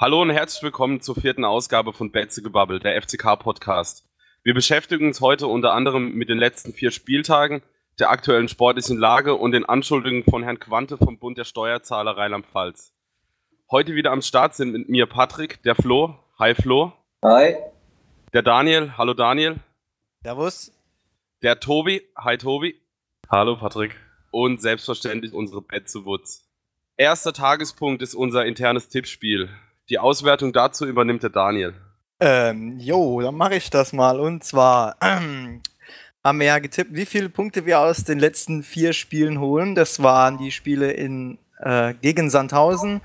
Hallo und herzlich willkommen zur vierten Ausgabe von Betze Gebabbel, der FCK-Podcast. Wir beschäftigen uns heute unter anderem mit den letzten vier Spieltagen, der aktuellen sportlichen Lage und den Anschuldigungen von Herrn Quante vom Bund der Steuerzahler Rheinland-Pfalz. Heute wieder am Start sind mit mir Patrick, der Flo. Hi Flo. Hi. Der Daniel. Hallo Daniel. Servus. Der Tobi. Hi Tobi. Hallo Patrick. Und selbstverständlich unsere Betze Wutz. Erster Tagespunkt ist unser internes Tippspiel. Die Auswertung dazu übernimmt der Daniel. Ähm, jo, dann mache ich das mal. Und zwar ähm, haben wir ja getippt, wie viele Punkte wir aus den letzten vier Spielen holen. Das waren die Spiele in, äh, gegen Sandhausen,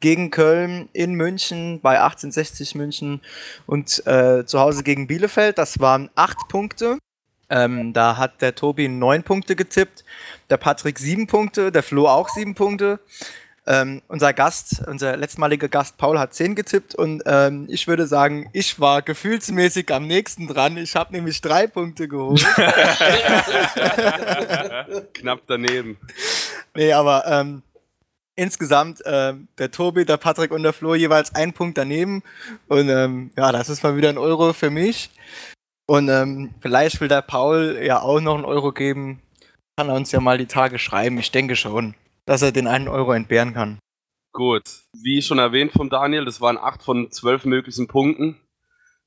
gegen Köln, in München, bei 1860 München und äh, zu Hause gegen Bielefeld. Das waren acht Punkte. Ähm, da hat der Tobi neun Punkte getippt, der Patrick sieben Punkte, der Flo auch sieben Punkte. Ähm, unser Gast, unser letztmaliger Gast Paul hat 10 getippt und ähm, ich würde sagen, ich war gefühlsmäßig am nächsten dran. Ich habe nämlich drei Punkte geholt. Knapp daneben. Nee, aber ähm, insgesamt ähm, der Tobi, der Patrick und der Flo jeweils ein Punkt daneben. Und ähm, ja, das ist mal wieder ein Euro für mich. Und ähm, vielleicht will der Paul ja auch noch einen Euro geben. Kann er uns ja mal die Tage schreiben. Ich denke schon dass er den einen Euro entbehren kann. Gut, wie schon erwähnt von Daniel, das waren acht von zwölf möglichen Punkten.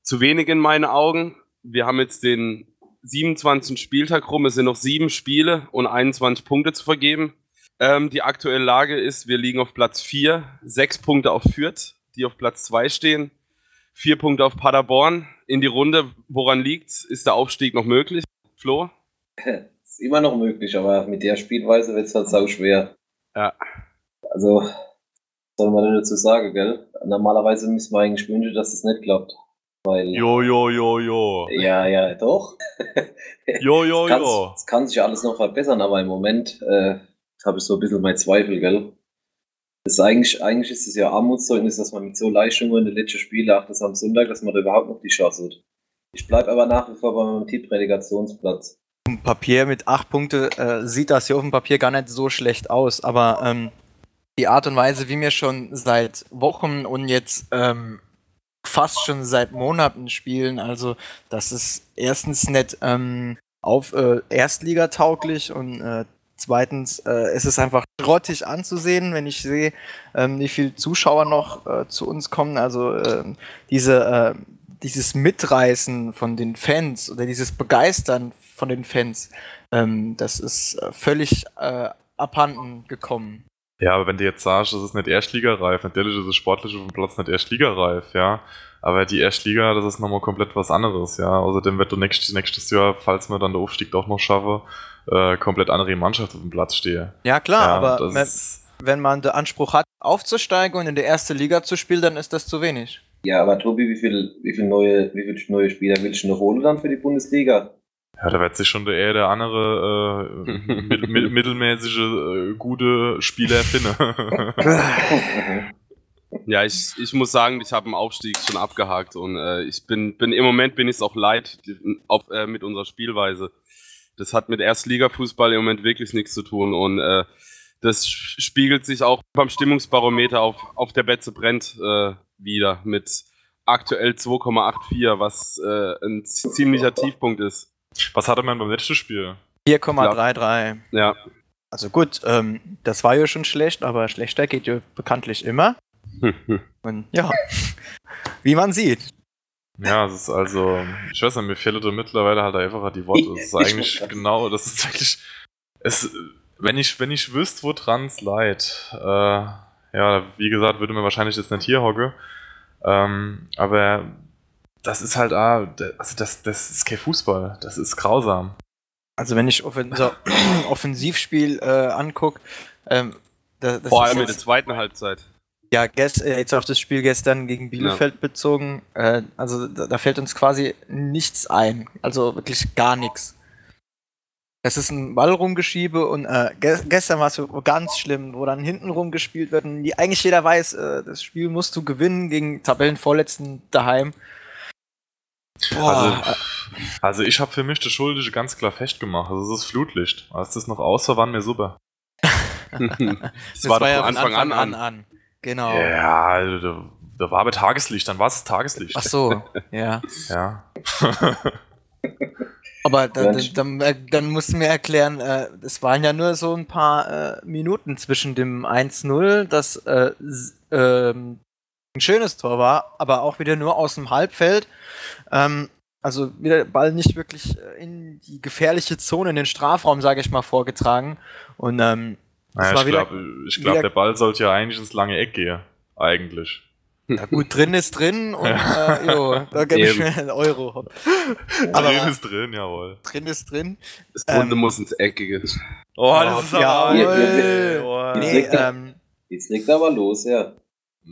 Zu wenig in meinen Augen. Wir haben jetzt den 27. Spieltag rum, es sind noch sieben Spiele und 21 Punkte zu vergeben. Ähm, die aktuelle Lage ist, wir liegen auf Platz 4, sechs Punkte auf Fürth, die auf Platz 2 stehen, vier Punkte auf Paderborn. In die Runde, woran liegt's? Ist der Aufstieg noch möglich? Flo? Ist immer noch möglich, aber mit der Spielweise wird es halt sau schwer. Ja. Also, soll man denn dazu sagen, gell? Normalerweise müssen wir eigentlich wünschen, dass es nicht klappt. Weil, jo, jo, jo, jo. Ja, ja, doch. Jo, jo, jo. Es kann sich alles noch verbessern, aber im Moment äh, habe ich so ein bisschen meine Zweifel, gell? Das ist eigentlich, eigentlich ist es ja Armutszeugnis, dass man mit so Leistungen in den letzten Spielen, das am Sonntag, dass man da überhaupt noch die Chance hat. Ich bleibe aber nach wie vor bei meinem Tipp-Relegationsplatz. Papier mit acht Punkte äh, sieht das hier auf dem Papier gar nicht so schlecht aus, aber ähm, die Art und Weise, wie wir schon seit Wochen und jetzt ähm, fast schon seit Monaten spielen, also das ist erstens nicht ähm, auf äh, Erstligatauglich und äh, zweitens äh, es einfach grottig anzusehen, wenn ich sehe, ähm, wie viele Zuschauer noch äh, zu uns kommen. Also ähm, diese äh, dieses Mitreißen von den Fans oder dieses Begeistern von den Fans, ähm, das ist äh, völlig äh, abhanden gekommen. Ja, aber wenn du jetzt sagst, das ist nicht Erstligareif, natürlich ist das Sportliche auf dem Platz nicht Erstligareif, ja. Aber die Erstliga, das ist nochmal komplett was anderes, ja. Außerdem wird du nächstes, nächstes Jahr, falls wir dann den Aufstieg doch noch schaffen, äh, komplett andere Mannschaft auf dem Platz stehe. Ja, klar, ja, aber wenn, wenn man den Anspruch hat, aufzusteigen und in der ersten Liga zu spielen, dann ist das zu wenig. Ja, aber Tobi, wie viele wie viel neue, wie viel neue Spieler willst du noch holen dann für die Bundesliga? Ja, da wird sich schon eher der andere äh, mittel, mittelmäßige äh, gute Spieler finden. ja, ich, ich muss sagen, ich habe den Aufstieg schon abgehakt und äh, ich bin, bin im Moment bin ich es auch leid auf, äh, mit unserer Spielweise. Das hat mit Erstligafußball im Moment wirklich nichts zu tun und äh, das spiegelt sich auch beim Stimmungsbarometer auf, auf der Betze brennt äh, wieder mit aktuell 2,84, was äh, ein ziemlicher Tiefpunkt ist. Was hatte man beim letzten Spiel? 4,33. Ja. Also gut, ähm, das war ja schon schlecht, aber schlechter geht ja bekanntlich immer. Und ja, wie man sieht. Ja, es ist also, ich weiß nicht, mir fehlen da mittlerweile halt einfach die Worte. Es ist eigentlich genau, das ist wirklich, es, wenn ich, wenn ich wüsste, woran es leid, äh, ja, wie gesagt, würde mir wahrscheinlich jetzt nicht hier hocke. Ähm, aber das ist halt, ah, also das, das ist kein Fußball. Das ist grausam. Also wenn ich unser Offensivspiel äh, angucke, ähm, das, das vor allem in der zweiten Halbzeit. Ja, gest, äh, jetzt auf das Spiel gestern gegen Bielefeld ja. bezogen, äh, also da, da, fällt uns quasi nichts ein. Also wirklich gar nichts. Das ist ein Ballrumgeschiebe und äh, ge gestern war es so ganz schlimm, wo dann hinten rumgespielt wird und die, eigentlich jeder weiß, äh, das Spiel musst du gewinnen gegen Tabellenvorletzten daheim. Also, also ich habe für mich das Schuldige ganz klar festgemacht. Also es ist Flutlicht. Als das noch aus war, waren wir super. das, das war, war ja von Anfang, Anfang an, an. an. Genau. Ja, also, Da war aber Tageslicht, dann war es Tageslicht. Ach so, ja. Ja. Aber dann, Mensch. dann, dann, dann musst du mir erklären, äh, es waren ja nur so ein paar äh, Minuten zwischen dem 1-0, das äh, ähm, ein schönes Tor war, aber auch wieder nur aus dem Halbfeld. Ähm, also wieder Ball nicht wirklich äh, in die gefährliche Zone, in den Strafraum, sage ich mal, vorgetragen. Und ähm, Naja, war ich glaube, glaub, der Ball sollte ja eigentlich ins lange Eck gehen. Eigentlich. Ja, gut, drin ist drin und äh, jo, da gebe ich mir einen Euro. Aber drin ist drin, jawohl. Drin ist drin. Das Runde Ähm, muss ins Eckige. Oh, das ist ja, aber. jawohl. Oh. Nee, legt er- ähm, Jetzt legt aber los, ja.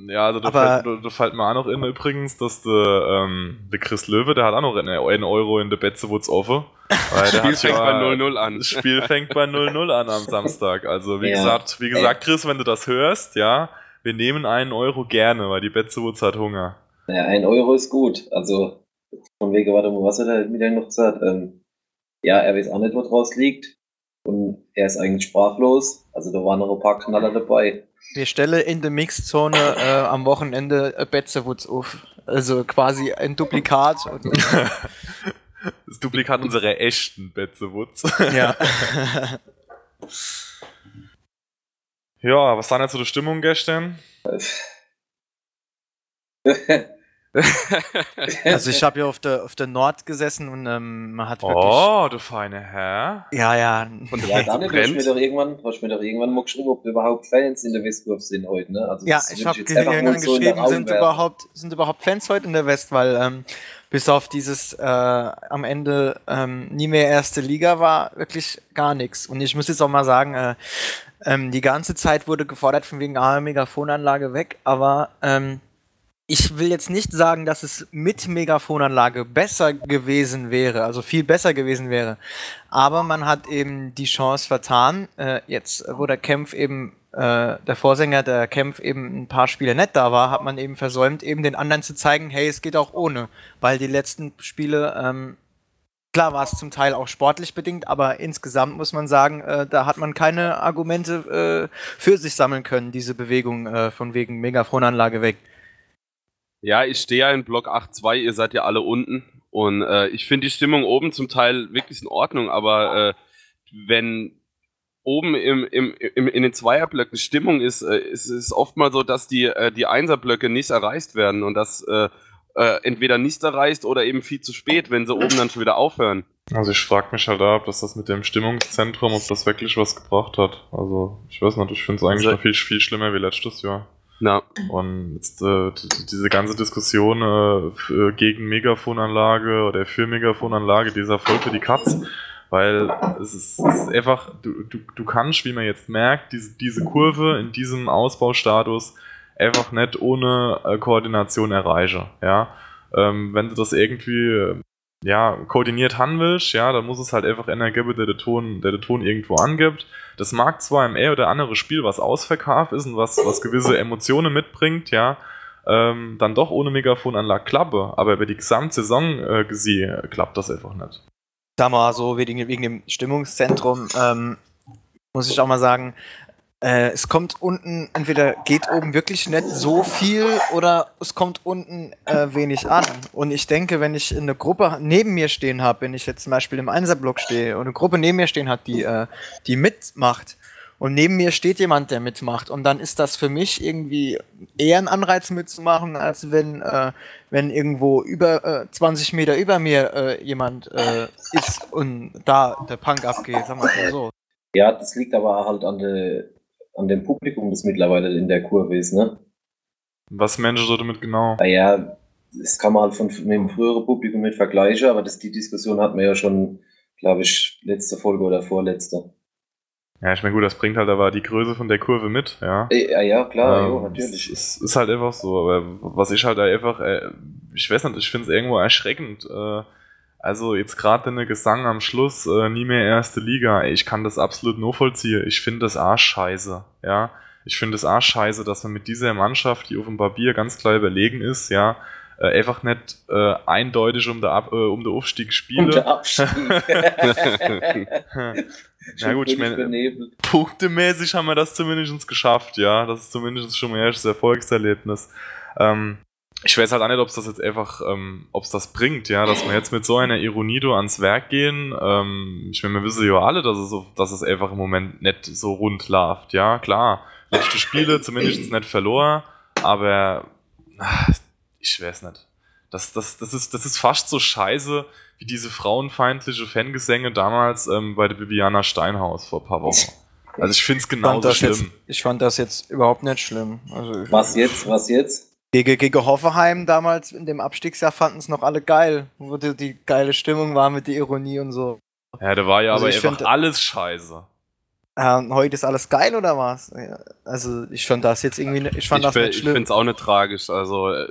Ja, also da, fällt, da, da fällt mir auch noch in übrigens, dass der, ähm, der Chris Löwe, der hat auch noch einen, einen Euro in der Betzewutz offen. Weil der Spiel hat fängt ja- bei 0-0 an. Das Spiel fängt bei 0-0 an am Samstag. Also wie Ja. gesagt, wie gesagt, Chris, wenn du das hörst, ja, wir nehmen einen Euro gerne, weil die Betzewutz hat Hunger. Naja, ein Euro ist gut. Also, von wegen, warte mal, was hat er mit noch gesagt? Ähm, ja, er weiß auch nicht, wo draus liegt. Und er ist eigentlich sprachlos. Also, da waren noch ein paar Knaller dabei. Wir stellen in der Mixzone äh, am Wochenende Betzewutz auf. Also quasi ein Duplikat. Und, Das Duplikat unserer echten Betzewutz. ja. Ja, was war denn jetzt so die Stimmung gestern? also ich habe ja auf der, auf der Nord gesessen und ähm, man hat wirklich... Oh, du feine Herr. Ja, ja. Und ja, Wetz hast du mir doch irgendwann, hast du mir doch irgendwann mal geschrieben, ob überhaupt Fans in der Westkurve sind heute, ne? Also, Ja, ich habe irgendwann so geschrieben, sind überhaupt, sind überhaupt Fans heute in der West, weil ähm, bis auf dieses äh, am Ende ähm, nie mehr erste Liga war wirklich gar nichts. Und ich muss jetzt auch mal sagen, äh, ähm, die ganze Zeit wurde gefordert von wegen ah, Megafonanlage weg, aber ähm, ich will jetzt nicht sagen, dass es mit Megafonanlage besser gewesen wäre, also viel besser gewesen wäre. Aber man hat eben die Chance vertan. Äh, jetzt, wo der Kempf eben, äh, der Vorsänger der Kempf eben ein paar Spiele nicht da war, hat man eben versäumt, eben den anderen zu zeigen, hey, es geht auch ohne. Weil die letzten Spiele, ähm, klar war es zum Teil auch sportlich bedingt, aber insgesamt muss man sagen, äh, da hat man keine Argumente äh, für sich sammeln können, diese Bewegung äh, von wegen Megafonanlage weg. Ja, ich stehe ja in Block 8.2, ihr seid ja alle unten. Und äh, ich finde die Stimmung oben zum Teil wirklich in Ordnung, aber äh, wenn oben im, im, im, in den Zweierblöcken Stimmung ist, äh, ist es oftmals so, dass die, die Einserblöcke nicht erreicht werden und das äh, entweder nicht erreicht oder eben viel zu spät, wenn sie oben dann schon wieder aufhören. Also ich frage mich halt da, ob das, das mit dem Stimmungszentrum, ob das wirklich was gebracht hat. Also ich weiß nicht, ich finde es eigentlich Also- noch viel, viel schlimmer wie letztes Jahr. Na, Und jetzt, äh, diese ganze Diskussion äh, äh, gegen Megafonanlage oder für Megafonanlage, dieser voll für die Katz, weil es ist, es ist einfach, du, du, du kannst, wie man jetzt merkt, diese, diese Kurve in diesem Ausbaustatus einfach nicht ohne äh, Koordination erreichen. Ja? Ähm, wenn du das irgendwie äh, ja, koordiniert haben willst, ja, dann muss es halt einfach einer geben, der den Ton, der den Ton irgendwo angibt. Das mag zwar im ein oder andere Spiel, was ausverkauft ist und was, was gewisse Emotionen mitbringt, ja, ähm, dann doch ohne Megafonanlage klappe, aber über die Gesamtsaison äh, gesehen äh, klappt das einfach nicht. da mal so wegen, wegen dem Stimmungszentrum, ähm, muss ich auch mal sagen, äh, es kommt unten, entweder geht oben wirklich nicht so viel oder es kommt unten äh, wenig an. Und ich denke, wenn ich eine Gruppe neben mir stehen habe, wenn ich jetzt zum Beispiel im Einserblock stehe und eine Gruppe neben mir stehen hat, die, äh, die mitmacht, und neben mir steht jemand, der mitmacht. Und dann ist das für mich irgendwie eher ein Anreiz mitzumachen, als wenn, äh, wenn irgendwo über äh, 20 Meter über mir äh, jemand äh, ist und da der Punk abgeht, sagen wir mal so. Ja, das liegt aber halt an, de, an dem Publikum, das mittlerweile in der Kurve ist, ne? Was Menschen so damit genau? Naja, das kann man halt von, mit dem früheren Publikum nicht vergleichen, aber das, die Diskussion hatten wir ja schon, glaube ich, letzte Folge oder vorletzte. Ja, ich meine, gut, das bringt halt aber die Größe von der Kurve mit, ja. Äh, Ja, ja, klar, Ähm, jo, natürlich. Es, es ist halt einfach so, aber was ich halt einfach, äh, ich weiß nicht, ich finde es irgendwo erschreckend. Äh, also jetzt gerade in der Gesang am Schluss, äh, nie mehr erste Liga, ey, ich kann das absolut nur vollziehen. Ich finde das arschscheiße, ja. Ich finde es arschscheiße, dass man mit dieser Mannschaft, die auf dem Papier ganz klar überlegen ist, ja, äh, einfach nicht äh, eindeutig um den, Ab äh, um den Aufstieg spielen. Und der Abstieg. Na gut, ich meine, punktemäßig haben wir das zumindest geschafft, ja. Das ist zumindest schon mal ein erstes Erfolgserlebnis. Ähm, ich weiß halt auch nicht, ob es das jetzt einfach, ähm, ob es das bringt, ja, dass wir jetzt mit so einer Ironie da ans Werk gehen. Ähm, ich meine, wir wissen ja alle, dass es, so, dass es einfach im Moment nicht so rund läuft, ja, klar. Letzte Spiele zumindest nicht verloren, aber ah, ich weiß nicht. Das, das, das, ist, das ist fast so scheiße wie diese frauenfeindliche Fangesänge damals ähm, bei der Bibiana Steinhaus vor ein paar Wochen. Also ich finde es genauso das jetzt, schlimm. ich fand das jetzt überhaupt nicht schlimm. Also, Was jetzt? Was jetzt? Gegen, gegen Hoffenheim damals in dem Abstiegsjahr fanden es noch alle geil, wo die, die geile Stimmung war mit der Ironie und so. Ja, da war ja Also aber ich einfach find- alles scheiße. Und heute ist alles geil oder was? Ja, Also ich fand das jetzt irgendwie, nicht- ich fand ich das nicht ich schlimm. finde es auch nicht tragisch. Also äh,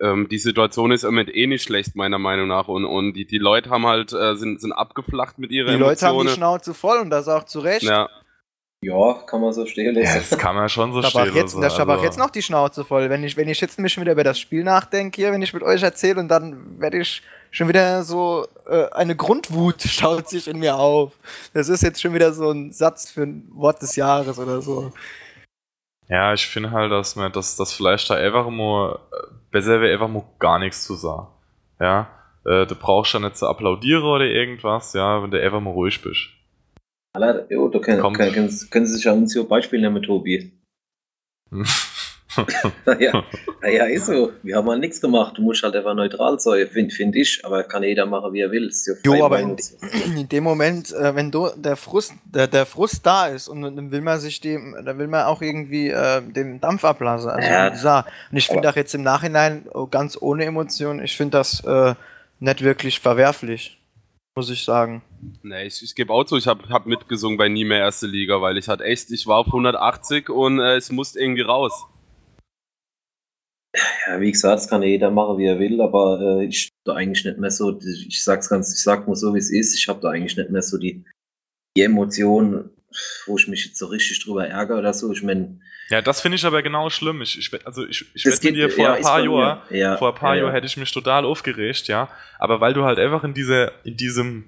ähm, die Situation ist im Moment eh nicht schlecht, meiner Meinung nach. Und, und die, die Leute haben halt, äh, sind, sind abgeflacht mit ihrer die Leute haben die Emotionen. Schnauze voll und das auch zu Recht. ja, Ja, kann man so stehen Ja, lassen. das kann man schon so Ich habe stehen jetzt, lassen, ich hab auch also- jetzt noch die Schnauze voll. Wenn ich, wenn ich jetzt mich schon wieder über das Spiel nachdenke, hier, wenn ich mit euch erzähle und dann werde ich schon wieder so, äh, eine Grundwut staut sich in mir auf. Das ist jetzt schon wieder so ein Satz für ein Wort des Jahres oder so. Ja, ich finde halt, dass man das, das vielleicht da einfach mal äh, besser wäre, einfach mal gar nichts zu sagen. Ja, äh, du brauchst ja nicht zu applaudieren oder irgendwas, ja, wenn du einfach mal ruhig bist. Alter, jo, da können, können, können, können Sie sich an uns hier Beispiel nehmen, Tobi. ja, ja, ist so. Wir haben halt nichts gemacht. Du musst halt einfach neutral sein, finde find ich. Aber kann jeder machen, wie er will. Ja Jo, aber in, in dem Moment, äh, wenn du, der Frust, der, der Frust da ist und dann will man sich dem, dann will man auch irgendwie äh, den Dampf ablassen. Also Ja. Und ich finde auch jetzt im Nachhinein oh, ganz ohne Emotionen, ich finde das äh, nicht wirklich verwerflich, muss ich sagen. nee, ich, ich gebe auch zu, ich habe hab mitgesungen bei Nie mehr Erste Liga, weil ich halt echt, ich war auf 180 und äh, es musste irgendwie raus. Ja, wie gesagt, das kann jeder machen, wie er will. Aber äh, ich da eigentlich nicht mehr so, ich sag's ganz, ich sag mal so, wie es ist. Ich habe da eigentlich nicht mehr so die, die Emotionen, wo ich mich jetzt so richtig drüber ärgere oder so. Ich meine, Ja, das finde ich aber genau schlimm. Ich, ich, also ich, ich wette dir, vor ja, ein paar. Jahren Ja, vor ein paar ja, Jahren hätte ich mich total aufgeregt, ja. Aber weil du halt einfach in dieser, in diesem,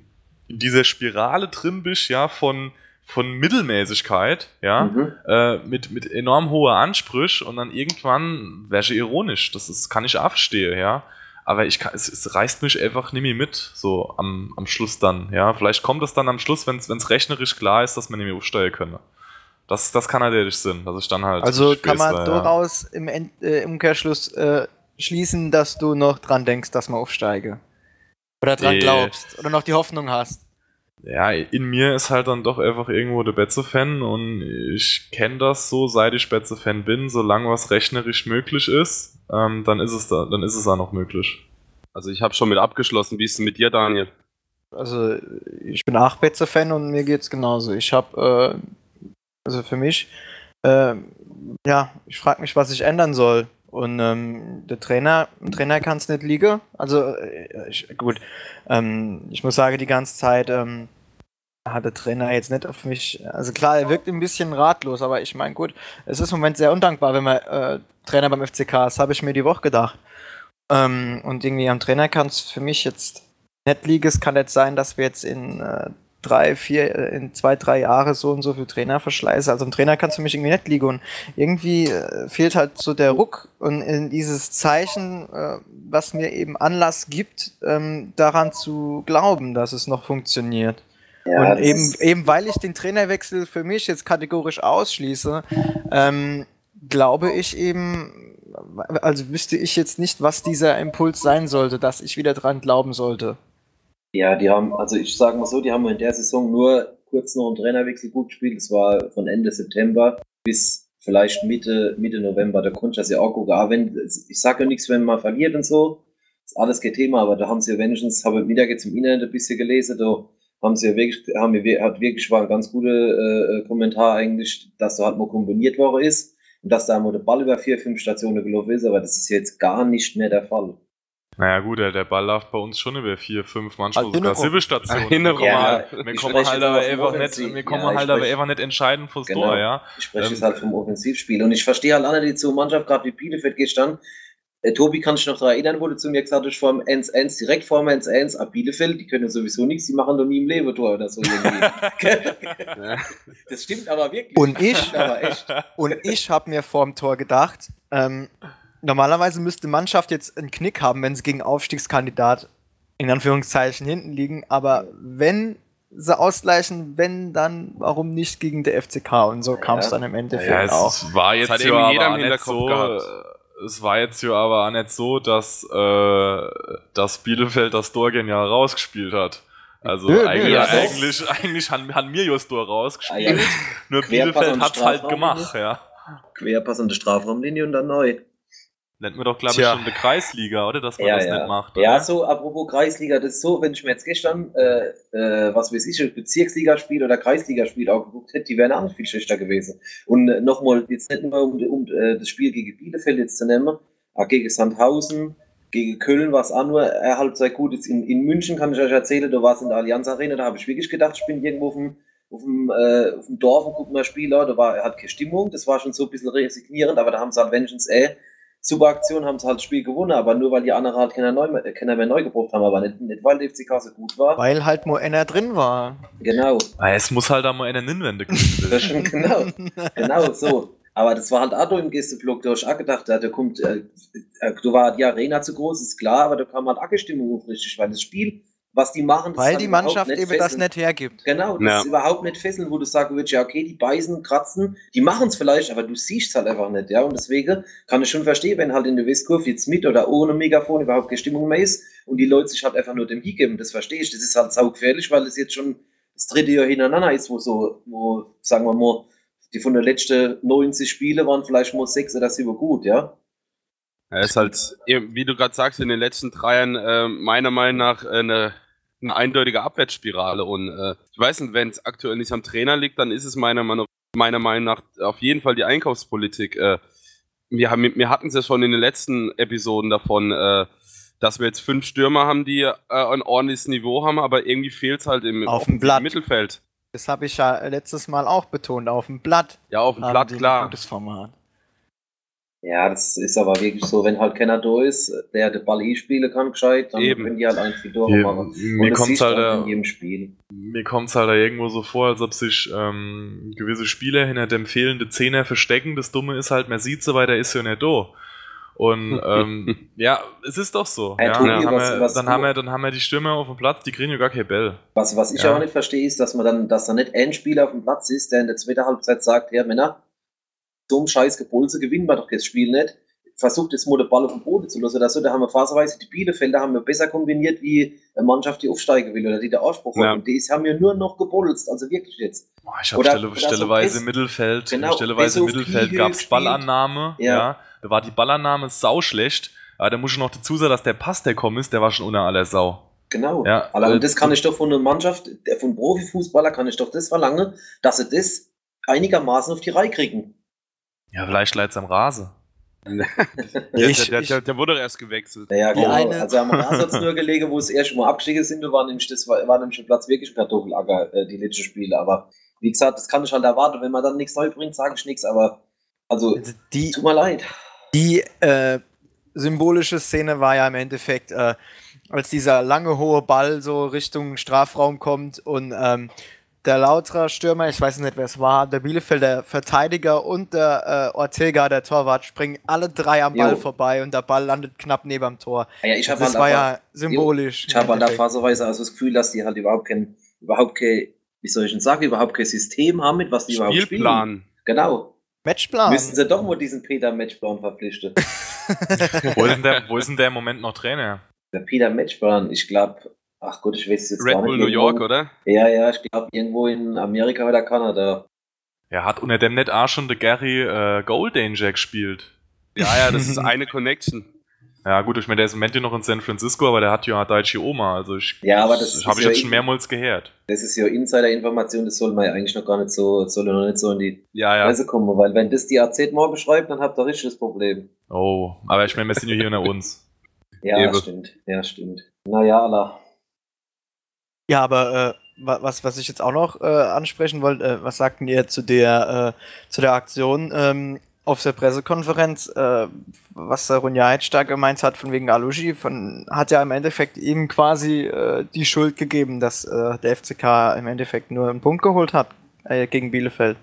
in dieser Spirale drin bist, ja, von, von Mittelmäßigkeit, ja, Mhm. äh, mit, mit enorm hoher Ansprüche und dann irgendwann du ironisch. Das ist, kann ich aufstehen, ja. Aber ich kann, es, es reißt mich einfach nicht mehr mit, so am, am Schluss dann, ja. Vielleicht kommt es dann am Schluss, wenn es rechnerisch klar ist, dass man nicht mehr aufsteigen können. Das, das kann halt ehrlich Sinn, dass ich dann halt. Also kann man Späßler, ja. daraus im, End, äh, im Umkehrschluss äh, schließen, dass du noch dran denkst, dass man aufsteige. Oder dran Nee. glaubst. Oder noch die Hoffnung hast. Ja, in mir ist halt dann doch einfach irgendwo der Betze-Fan und ich kenne das so, seit ich Betze-Fan bin, solange was rechnerisch möglich ist, ähm, dann ist es da, dann ist es auch noch möglich. Also ich habe schon mit abgeschlossen. Wie ist es mit dir, Daniel? Also ich bin auch Betze-Fan und mir geht's genauso. Ich habe, äh, also für mich, äh, ja, ich frage mich, was ich ändern soll. Und ähm, der Trainer, Trainer kann es nicht liegen. Also äh, ich, gut, ähm, ich muss sagen, die ganze Zeit ähm, hat der Trainer jetzt nicht auf mich. Also klar, er wirkt ein bisschen ratlos, aber ich meine, gut, es ist im Moment sehr undankbar, wenn man äh, Trainer beim FCK ist, habe ich mir die Woche gedacht. Ähm, und irgendwie am Trainer kann es für mich jetzt nicht liegen. Es kann nicht sein, dass wir jetzt in äh, drei, vier, äh, in zwei, drei Jahre so und so viel Trainer verschleißen. Also ein Trainer kann es für mich irgendwie nicht liegen. Und irgendwie äh, fehlt halt so der Ruck und in dieses Zeichen, äh, was mir eben Anlass gibt, ähm, daran zu glauben, dass es noch funktioniert. Ja, und eben, eben weil ich den Trainerwechsel für mich jetzt kategorisch ausschließe, ähm, glaube ich eben, also wüsste ich jetzt nicht, was dieser Impuls sein sollte, dass ich wieder dran glauben sollte. Ja, die haben, also ich sage mal so, die haben in der Saison nur kurz noch einen Trainerwechsel gut gespielt. Das war von Ende September bis vielleicht Mitte, Mitte November. Da konnte ich das ja auch gucken. Aber wenn, ich sage ja nichts, wenn man verliert und so, ist alles kein Thema, aber da haben sie ja wenigstens, habe ich wieder jetzt im Internet ein bisschen gelesen, da haben sie ja wirklich, haben hat wirklich war ein ganz guter äh, Kommentar eigentlich, dass da halt mal kombiniert worden ist und dass da mal der Ball über vier, fünf Stationen gelaufen ist, aber das ist jetzt gar nicht mehr der Fall. Naja gut, der, der Ball läuft bei uns schon über vier, fünf, manchmal Also sogar Hintergrund. sieben Stationen. Hintergrund. Wir kommen Ja, halt- wir ich kommen spreche halt aber einfach nicht, wir kommen Ja, ich halt aber spreche- einfach nicht entscheidend fürs Genau. Tor, ja. Ich spreche Ähm, jetzt halt vom Offensivspiel. Und ich verstehe halt alle, die zur Mannschaft, gerade wie Bielefeld gestern, Äh, Tobi, kann ich noch daran erinnern, wo du zu mir gesagt hast, vor dem 1-1, direkt vor dem 1-1, ab Bielefeld, die können sowieso nichts, die machen doch nie im Lebetor oder so irgendwie. das stimmt aber wirklich. Und ich, aber echt. Und ich habe mir vor dem Tor gedacht, ähm, normalerweise müsste Mannschaft jetzt einen Knick haben, wenn sie gegen Aufstiegskandidat in Anführungszeichen hinten liegen, aber wenn sie ausgleichen, wenn, dann warum nicht gegen der FCK? Und so kam es Ja. dann im Endeffekt Ja, es auch. war Das jetzt hat ja irgendwie jeder aber im Hinterkopf so, gehabt. es war jetzt ja aber auch nicht so, dass, äh, dass Bielefeld das Tor genial rausgespielt hat. Also Nö, nö, eigentlich, ja, doch. eigentlich, eigentlich haben, haben wir ja das Tor Ah, rausgespielt. ja. Nur Querpass Bielefeld an hat's halt gemacht, ja. Querpass an der Strafraumlinie und dann neu. Nennt man doch, glaube ich, schon eine Kreisliga, oder? Dass man Ja, das ja. nicht macht. Ja, oder? so, apropos Kreisliga, das ist so, wenn ich mir jetzt gestern, äh, äh, was weiß ich, ein Bezirksligaspiel oder Kreisligaspiel auch geguckt hätte, die wären auch nicht viel schlechter gewesen. Und äh, nochmal, jetzt nicht nur um, um äh, das Spiel gegen Bielefeld jetzt zu nehmen, auch gegen Sandhausen, gegen Köln war es auch nur eine Halbzeit gut. Jetzt in, in München kann ich euch erzählen, da war es in der Allianz Arena, da habe ich wirklich gedacht, ich bin irgendwo auf dem, auf dem, äh, auf dem Dorf und gucke mal Spieler, da war, hat keine Stimmung, das war schon so ein bisschen resignierend, aber da haben sie halt wenigstens eh super Aktion, haben sie halt das Spiel gewonnen, aber nur weil die anderen halt keiner, neu, keiner mehr neu gebraucht haben, aber nicht, nicht weil der FCK so gut war. Weil halt Moenna drin war. Genau, Ah, Es muss halt da mal eine Innenwende schon genau, genau so. Aber das war halt auch im Gästeblock, da hast du auch gedacht, da kommt, äh, äh, da war die Arena zu groß, ist klar, aber da kam halt auch Stimmung auf richtig, weil das Spiel, was die machen, das Weil die Mannschaft eben das fesseln. nicht hergibt. Genau, das Ja. ist überhaupt nicht fesseln, wo du sagen würdest, ja, okay, die beißen, kratzen, die machen es vielleicht, aber du siehst es halt einfach nicht, ja. Und deswegen kann ich schon verstehen, wenn halt in der Westkurve jetzt mit oder ohne Megafon überhaupt keine Stimmung mehr ist und die Leute sich halt einfach nur dem geben, das verstehe ich. Das ist halt saugefährlich, weil es jetzt schon das dritte Jahr hintereinander ist, wo so, wo, sagen wir mal, die von den letzten 90 Spiele waren vielleicht mal sechs oder sieben gut, ja. Er ist halt, wie du gerade sagst, in den letzten drei Jahren äh, meiner Meinung nach äh, eine, eine eindeutige Abwärtsspirale. Und äh, ich weiß nicht, wenn es aktuell nicht am Trainer liegt, dann ist es meiner Meinung, meiner Meinung nach auf jeden Fall die Einkaufspolitik. Äh, wir, haben, wir hatten es ja schon in den letzten Episoden davon, äh, dass wir jetzt fünf Stürmer haben, die äh, ein ordentliches Niveau haben, aber irgendwie fehlt es halt im Auf dem Blatt. Mittelfeld. Das habe ich ja letztes Mal auch betont. Auf dem Blatt. Ja, auf dem Blatt, die ein klar. Gutes Format. Ja, das ist aber wirklich so, wenn halt keiner da ist, der den Ball eh spielen kann, gescheit, dann Eben. können die halt eigentlich die Tore Mir, machen. mir du halt, in äh, jedem Spiel. mir kommt's halt da irgendwo so vor, als ob sich ähm, gewisse Spieler hinter dem fehlenden Zehner verstecken. Das Dumme ist halt, man sieht sie, weil der ist ja nicht da. Und ähm, ja, es ist doch so. Hey, ja, Tobi, dann, haben was- wir, was dann, haben wir, dann haben wir die Stürmer auf dem Platz, die kriegen ja gar kein Bell. Was, was ich Ja. auch nicht verstehe, ist, dass man dann, dass da nicht ein Spieler auf dem Platz ist, der in der zweiten Halbzeit sagt, ja Männer, so ein scheiß Gepulse gewinnen wir doch das Spiel nicht. Versucht jetzt mal den Ball auf den Boden zu lassen oder so. Da haben wir phasenweise die Bielefelder haben wir besser kombiniert, wie eine Mannschaft, die aufsteigen will oder die der Anspruch Ja. hat. Und die haben wir nur noch gebolzt, also wirklich jetzt. Boah, ich habe Stelle, so stelleweise im Mittelfeld, Genau, stelleweise Mittelfeld gab's gespielt. Ballannahme, ja. Ja. Da war die Ballannahme sau schlecht. Aber da muss ich noch dazu sagen, dass der Pass, der kommen ist, der war schon unter aller Sau. Genau. Ja, Aber äh, das kann ich doch von einer Mannschaft, der- von Profifußballer kann ich doch das verlangen, dass sie das einigermaßen auf die Reihe kriegen. Ja, vielleicht leid's am Rasen. Der, Ich- der, der, der wurde doch erst gewechselt. Naja, Die genau. eine- Also am Rasen hat's nur gelegen, wo es erst mal abgestiegen sind, war nämlich, das war, war nämlich ein Platz wirklich ein Kartoffelacker, äh, die letzten Spiele. Aber wie gesagt, das kann ich halt erwarten. Wenn man dann nichts neu bringt, sage ich nichts. Aber also, Also die, tut mir leid. die äh, symbolische Szene war ja im Endeffekt, äh, als dieser lange hohe Ball so Richtung Strafraum kommt und ähm, der Lauterer Stürmer, ich weiß nicht, wer es war, der Bielefelder Verteidiger und der äh, Ortega, der Torwart, springen alle drei am Ball Jo. vorbei und der Ball landet knapp neben dem Tor. Ah Ja, ich habe Das war ja symbolisch. Ich im habe da Endeffekt. phasenweise also das Gefühl, dass die halt überhaupt kein, überhaupt kein, wie soll ich denn sagen, überhaupt kein System haben, mit was die überhaupt spielen. Spielplan. Genau. Matchplan. Müssten sie doch mal diesen Peter Matchplan verpflichten. Wo ist, denn der, wo ist denn der im Moment noch Trainer? Der Peter Matchplan, ich glaube, ach gut, ich weiß es jetzt Red gar Bull nicht. New York, oder? Ja, ja, ich glaube irgendwo in Amerika oder Kanada. Er hat unter dem nicht auch schon der Gary äh, Gold Danger gespielt. Ja, ja, das ist eine Connection. Ja, gut, ich meine, der ist im Moment ja noch in San Francisco, aber der hat ja eine deutsche Oma. Also ich, Ja, aber das habe ist ich ja jetzt schon eben- mehrmals gehört. Das ist ja Insider-Information, das soll man ja eigentlich noch gar nicht so, soll ja noch nicht so in die Ja, ja. Presse kommen, weil wenn das die AZ morgen schreibt, dann habt ihr richtig das Problem. Oh, aber ich meine, wir sind ja hier unter uns. Ja, Eben. stimmt. Ja, stimmt. Naja, Allah. Ja, aber äh, wa- was, was ich jetzt auch noch äh, ansprechen wollte, äh, was sagten ihr zu der, äh, zu der Aktion ähm, auf der Pressekonferenz, äh, was der Runjaic da gemeint hat, von wegen Alushi, von, hat ja im Endeffekt ihm quasi äh, die Schuld gegeben, dass der FCK im Endeffekt nur einen Punkt geholt hat gegen Bielefeld.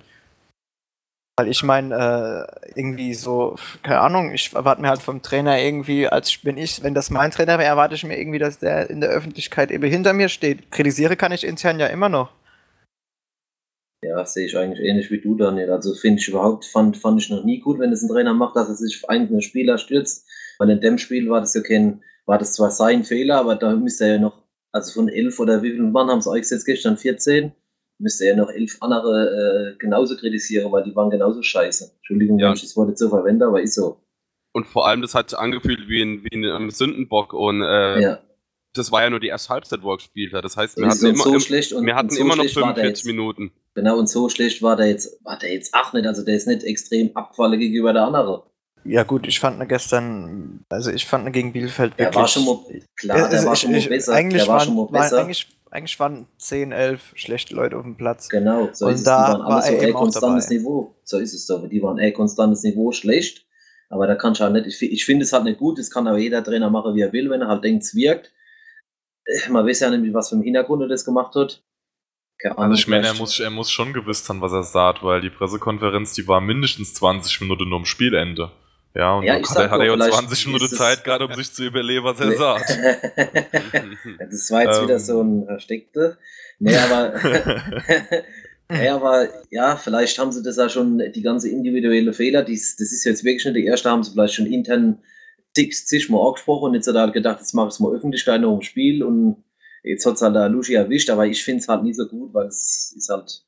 Weil ich meine, äh, irgendwie so, keine Ahnung, ich erwarte mir halt vom Trainer irgendwie, als bin ich, wenn das mein Trainer wäre, erwarte ich mir irgendwie, dass der in der Öffentlichkeit eben hinter mir steht. Kritisiere kann ich intern ja immer noch. Ja, sehe ich eigentlich ähnlich wie du, Daniel. Also finde ich überhaupt, fand, fand ich noch nie gut, wenn es ein Trainer macht, dass er sich auf einzelne Spieler stürzt. Weil in dem Spiel war das ja kein, war das zwar sein Fehler, aber da müsste er ja noch, also von elf oder wie vielen Mann haben es euch jetzt gestern? 14? Müsste er noch elf andere äh, genauso kritisieren, weil die waren genauso scheiße. Entschuldigung, Ja. wenn ich das Wort jetzt so verwende, aber ist so. Und vor allem, das hat sich angefühlt wie ein, wie ein ähm, Sündenbock und äh, ja. das war ja nur die erste Halbzeit, wo er gespielt hat. Das heißt, wir hatten so, immer, so im- schlecht und wir hatten und so immer noch schlecht war der 45 jetzt. Minuten. Genau, und so schlecht war der jetzt, war der jetzt auch nicht. Also der ist nicht extrem abgefallen gegenüber der andere. Ja gut, ich fand ihn gestern, also ich fand ihn gegen Bielefeld Der wirklich... war schon mal, klar, der Also war ich- schon mal ich- besser. Eigentlich, der war schon mal besser. eigentlich, eigentlich waren 10, 11 schlechte Leute auf dem Platz. Genau, so Und ist es. da Die waren alle war so auch konstantes dabei. Niveau. So ist es doch. Die waren eh konstantes Niveau schlecht. Aber da kann ich halt nicht, ich, ich finde es halt nicht gut, das kann aber jeder Trainer machen, wie er will, wenn er halt denkt, es wirkt. Äh, Man weiß ja nicht, was für einen Hintergrund er das gemacht hat. Keine Ahnung, Also ich meine, er muss, er muss schon gewusst haben, was er sagt, weil die Pressekonferenz, die war mindestens 20 Minuten um Spielende. Ja, und Ja, hat hat er ja vielleicht 20 Minuten Zeit gerade, um sich zu überlegen, was er Nee. sagt. das war jetzt Ähm. wieder so ein versteckte. Nee, aber, nee, aber ja, vielleicht haben sie das ja schon, die ganze individuelle Fehler, dies, das ist jetzt wirklich nicht die erste, haben sie vielleicht schon intern zig, zigmal angesprochen und jetzt hat er halt gedacht, jetzt mache ich es mal Öffentlichkeit noch im Spiel und jetzt hat es halt der Lushi erwischt, aber ich finde es halt nicht so gut, weil es ist halt,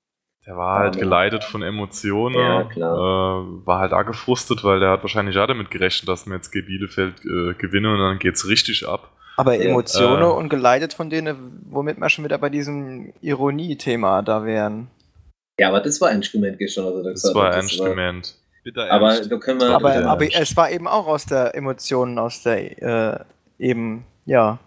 Der war halt geleitet von Emotionen. Ja, Äh, klar. war halt auch gefrustet, weil der hat wahrscheinlich auch damit gerechnet, dass wir jetzt gegen Bielefeld äh, gewinnen und dann geht's richtig ab. Aber Emotionen äh. und geleitet von denen, womit wir schon wieder bei diesem Ironie-Thema da wären. ja, aber das war gemeint gestern, also Das war ernst gemeint. Bitter Aber da können wir, Aber, aber es war eben auch aus der Emotionen, aus der äh, eben, ja.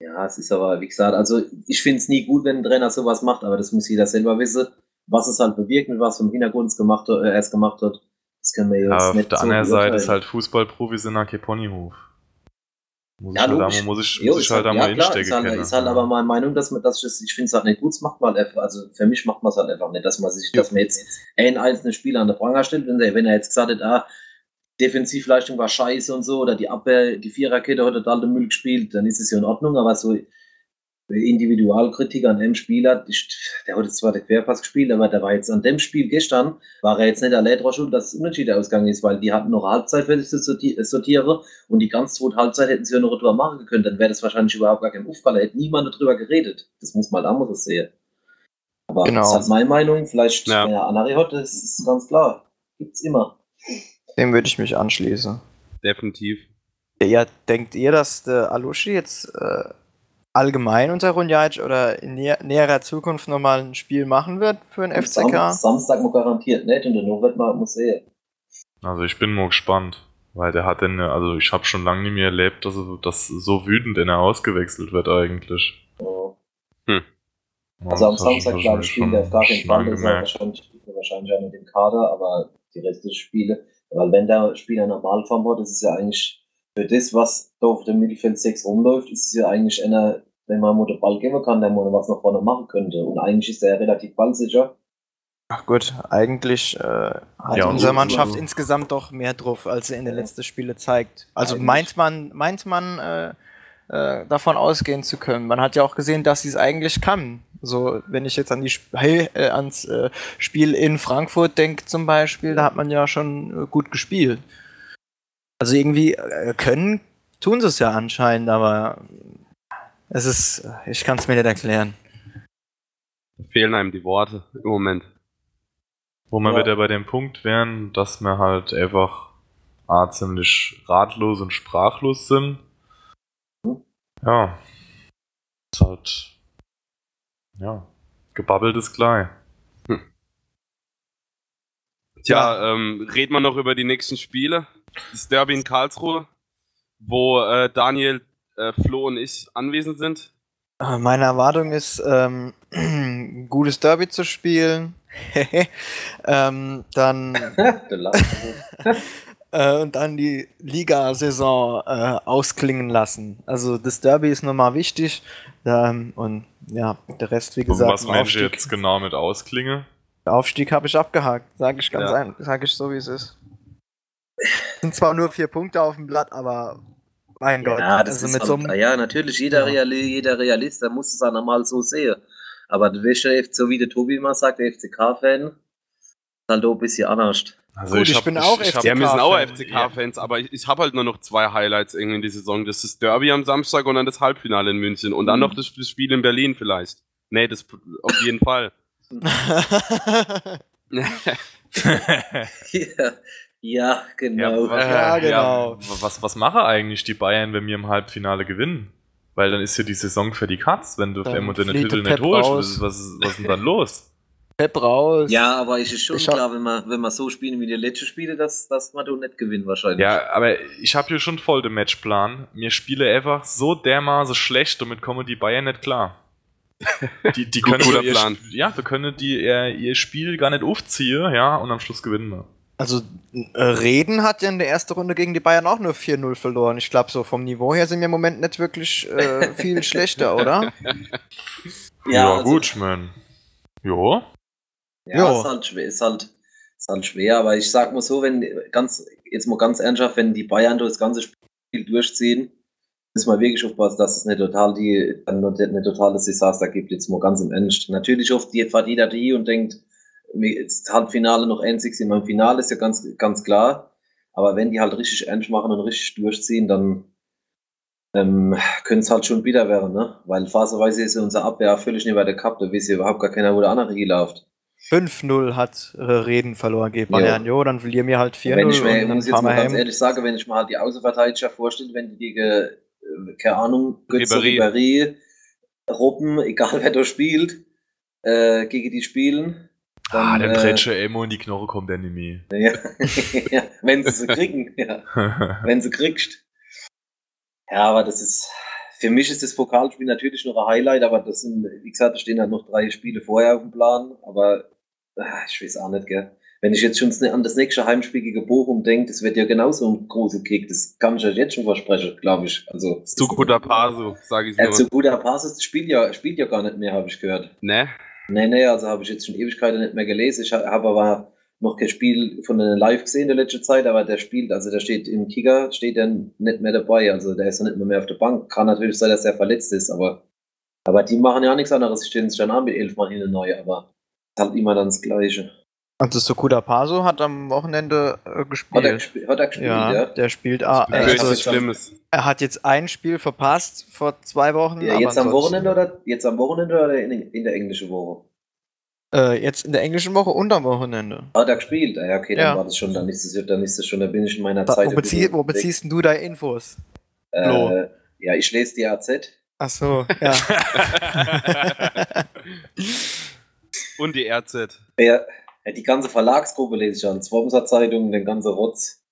Ja, es ist aber, wie gesagt, also ich finde es nie gut, wenn ein Trainer sowas macht, aber das muss jeder selber wissen, was es halt bewirkt, mit was einem Hintergrund es gemacht hat, äh, er es gemacht hat. Das können wir jetzt Ja, auf nicht der so anderen Seite ist halt Fußballprofis in der Ponyhof. Muss Ja, ich halt einmal, muss ich, Jo, muss ich halt halt, einmal ja, klar, instecken ist halt, ist halt aber meine Meinung, dass man, dass ich, das- ich finde es halt nicht gut, das macht man halt einfach, also für mich macht man es halt einfach nicht, dass man sich, Jo. dass man jetzt einen einzelnen Spieler an der Pranger stellt, wenn er, wenn er jetzt gesagt hat, ah, Defensivleistung war scheiße und so, oder die Abwehr, die Viererkette hat total den Müll gespielt, dann ist es ja in Ordnung, aber so Individualkritik an einem Spieler, der hat jetzt zwar den Querpass gespielt, aber der war jetzt an dem Spiel gestern, war er jetzt nicht allein dran schuld, dass es unentschieden ausgegangen ist, weil die hatten noch Halbzeit für sich zu äh, sortieren und die ganz zweite Halbzeit hätten sie ja noch drüber machen können, dann wäre das wahrscheinlich überhaupt gar kein Auffall, da hätte niemand darüber geredet. Das muss man halt so sehen. Aber Genau. das ist halt meine Meinung, vielleicht, Ja. ja, Anari hat, das ist ganz klar. Gibt's immer. Dem würde ich mich anschließen. Definitiv. Ja, denkt ihr, dass der Alushi jetzt äh, allgemein unter Runjac oder in näher, näherer Zukunft nochmal ein Spiel machen wird für den Sam FCK? Samstag mal garantiert nicht und dann wird man muss sehen. Also ich bin mal gespannt, weil der hat denn, also ich habe schon lange nicht mehr erlebt, dass, er, dass so wütend in er ausgewechselt wird eigentlich. Ja. Ja, Also am Samstag, glaube ich, ich spielt er auf gar keinen schon Fall. Er wahrscheinlich, wahrscheinlich auch mit dem Kader, aber die restlichen Spiele, weil wenn der Spieler Normalform hat, ist es ja eigentlich für das, was da auf dem Mittelfeld 6 rumläuft, ist es ja eigentlich einer, wenn man mal den Ball geben kann, der mal was nach vorne machen könnte. Und eigentlich ist er relativ ballsicher. Ach gut, eigentlich äh, hat Ja, unsere Mannschaft insgesamt doch mehr drauf, als sie in den Ja. letzten Spielen zeigt. Also Eigentlich. meint man, meint man äh, äh, davon ausgehen zu können. Man hat ja auch gesehen, dass sie es eigentlich kann. So, wenn ich jetzt an die Sp äh, ans äh, Spiel in Frankfurt denke zum Beispiel, da hat man ja schon äh, gut gespielt. Also irgendwie äh, können, tun sie es ja anscheinend, aber es ist, ich kann es mir nicht erklären. Fehlen einem die Worte im Moment. Wo wir Ja. wieder bei dem Punkt wären, dass wir halt einfach A, ziemlich ratlos und sprachlos sind. Ja. Ist halt. Ja. Gebabbelt ist gleich. Tja, ähm, reden wir noch über die nächsten Spiele. Das Derby in Karlsruhe, wo äh, Daniel, äh, Flo und ich anwesend sind. Äh, Meine Erwartung ist, ähm, ein gutes Derby zu spielen. ähm, dann. äh, und dann die Liga-Saison äh, ausklingen lassen. Also das Derby ist nochmal wichtig ähm, und ja, der Rest, wie Und gesagt, was im meinst du jetzt genau mit Ausklinge? Aufstieg habe ich abgehakt, sage ich ganz Ja. ein, sage ich so, wie es ist. Sind zwar nur vier Punkte auf dem Blatt, aber mein Gott, Ja, das also ist mit halt, so einem ja, natürlich, jeder, Ja. Reali jeder Realist, der muss es auch normal so sehen. Aber du weißt ja, so wie der Tobi immer sagt, der FCK-Fan, ist halt auch ein bisschen anders. Also Gut, ich hab- bin auch hab- Ja, wir sind auch FCK-Fan. FCK-Fans, aber ich, ich habe halt nur noch zwei Highlights irgendwie in die Saison. Das ist Derby am Samstag und dann das Halbfinale in München. Und dann Mhm. noch das, das Spiel in Berlin vielleicht. Nee, das auf jeden Fall. ja, ja, genau. was, Ja, genau. was, was machen eigentlich die Bayern, wenn wir im Halbfinale gewinnen? Weil dann ist ja die Saison für die Katz, wenn du auf Dann einmal deine Titel nicht holst. was, was ist denn dann los? Pep raus. Ja, aber es ist schon Ich klar, wenn wir, wenn wir so spielen wie die letzten Spiele, dass, dass wir da nicht gewinnen wahrscheinlich. Ja, aber ich habe hier schon voll den Matchplan. Mir spiele einfach so dermaßen schlecht, damit kommen die Bayern nicht klar. Die, die können Guter ihr, Plan. Sp- Ja, wir können die, ihr, ihr Spiel gar nicht aufziehen, ja, und am Schluss gewinnen wir. Also äh, Reden hat ja in der ersten Runde gegen die Bayern auch nur 4-0 verloren. Ich glaube, so vom Niveau her sind wir im Moment nicht wirklich äh, viel schlechter, oder? Ja, also- gut, mein. Jo. Ja, ist halt schwer, ist halt, ist halt schwer, aber ich sag mal so, wenn ganz, jetzt mal ganz ernsthaft, wenn die Bayern das ganze Spiel durchziehen, müssen wir wirklich aufpassen, dass es nicht total die, dann nicht ein totales Desaster gibt, jetzt mal ganz im Ernst. Natürlich oft die- fährt jeder die und denkt, ist Halbfinale noch einzig sind beim Finale, ist ja ganz, ganz klar. Aber wenn die halt richtig ernst machen und richtig durchziehen, dann ähm, können es halt schon wieder werden, ne? Weil phasenweise ist unser Abwehr völlig nicht bei der Cup, da weiß ja überhaupt gar keiner, wo der andere läuft. 5-0 hat äh, Reden verloren gegen Jo. Bayern. Jo, dann verlieren wir halt 4-0 Wenn ich mir, dann muss jetzt mal ganz ehrlich sagen, wenn ich mal halt die Außenverteidiger vorstelle, wenn die gegen, äh, keine Ahnung, Götze, Ribéry. Robben, egal wer da spielt, äh, gegen die spielen, ah, dann, der äh, Pretsche Emo in die Knoche kommt der nicht mehr. ja, ja, wenn sie sie kriegen, ja, wenn sie kriegst. Ja, aber das ist, für mich ist das Pokalspiel natürlich noch ein Highlight, aber das sind, wie gesagt, da stehen halt noch drei Spiele vorher auf dem Plan, aber ich weiß auch nicht, gell. Wenn ich jetzt schon an das nächste Heimspiel gegen Bochum denke, das wird ja genauso ein großer Kick, das kann ich euch jetzt schon versprechen, glaube ich. Also, Zu guter Paso, sage ich äh, nur. zu guter Passes spielt ja, spielt ja gar nicht mehr, habe ich gehört. Ne? Nee, nee, also habe ich jetzt schon Ewigkeiten nicht mehr gelesen. Ich habe aber noch kein Spiel von einem Live gesehen in der letzten Zeit, aber der spielt, also der steht im Kicker, steht dann nicht mehr dabei. Also der ist ja nicht mehr, mehr auf der Bank. Kann natürlich sein, dass er verletzt ist, aber, aber die machen ja nichts anderes. Sie stellen sich dann an mit elfmal hinten neu, aber ist halt immer dann das Gleiche. Also Sukuda Paso hat am Wochenende äh, Hat er, gespielt. gesp hat er gespielt, ja, ja? der spielt. Ah, äh, also Schlimmes. er hat jetzt ein Spiel verpasst vor zwei Wochen. Ja, aber jetzt am Wochenende oder jetzt am Wochenende oder in, in der englischen Woche? Äh, jetzt in der englischen Woche und am Wochenende. Hat er gespielt? Ah, Ja, okay, dann Ja. war das schon, dann ist es, dann ist das schon, da bin ich in meiner Da, Zeit. wo, bezie wo beziehst du deine Infos? Äh, ja, ich lese die AZ. Ach so, ja. Und die RZ. Ja, die ganze Verlagsgruppe lese ich an. Swamser Zeitung, den ganzen Rotz.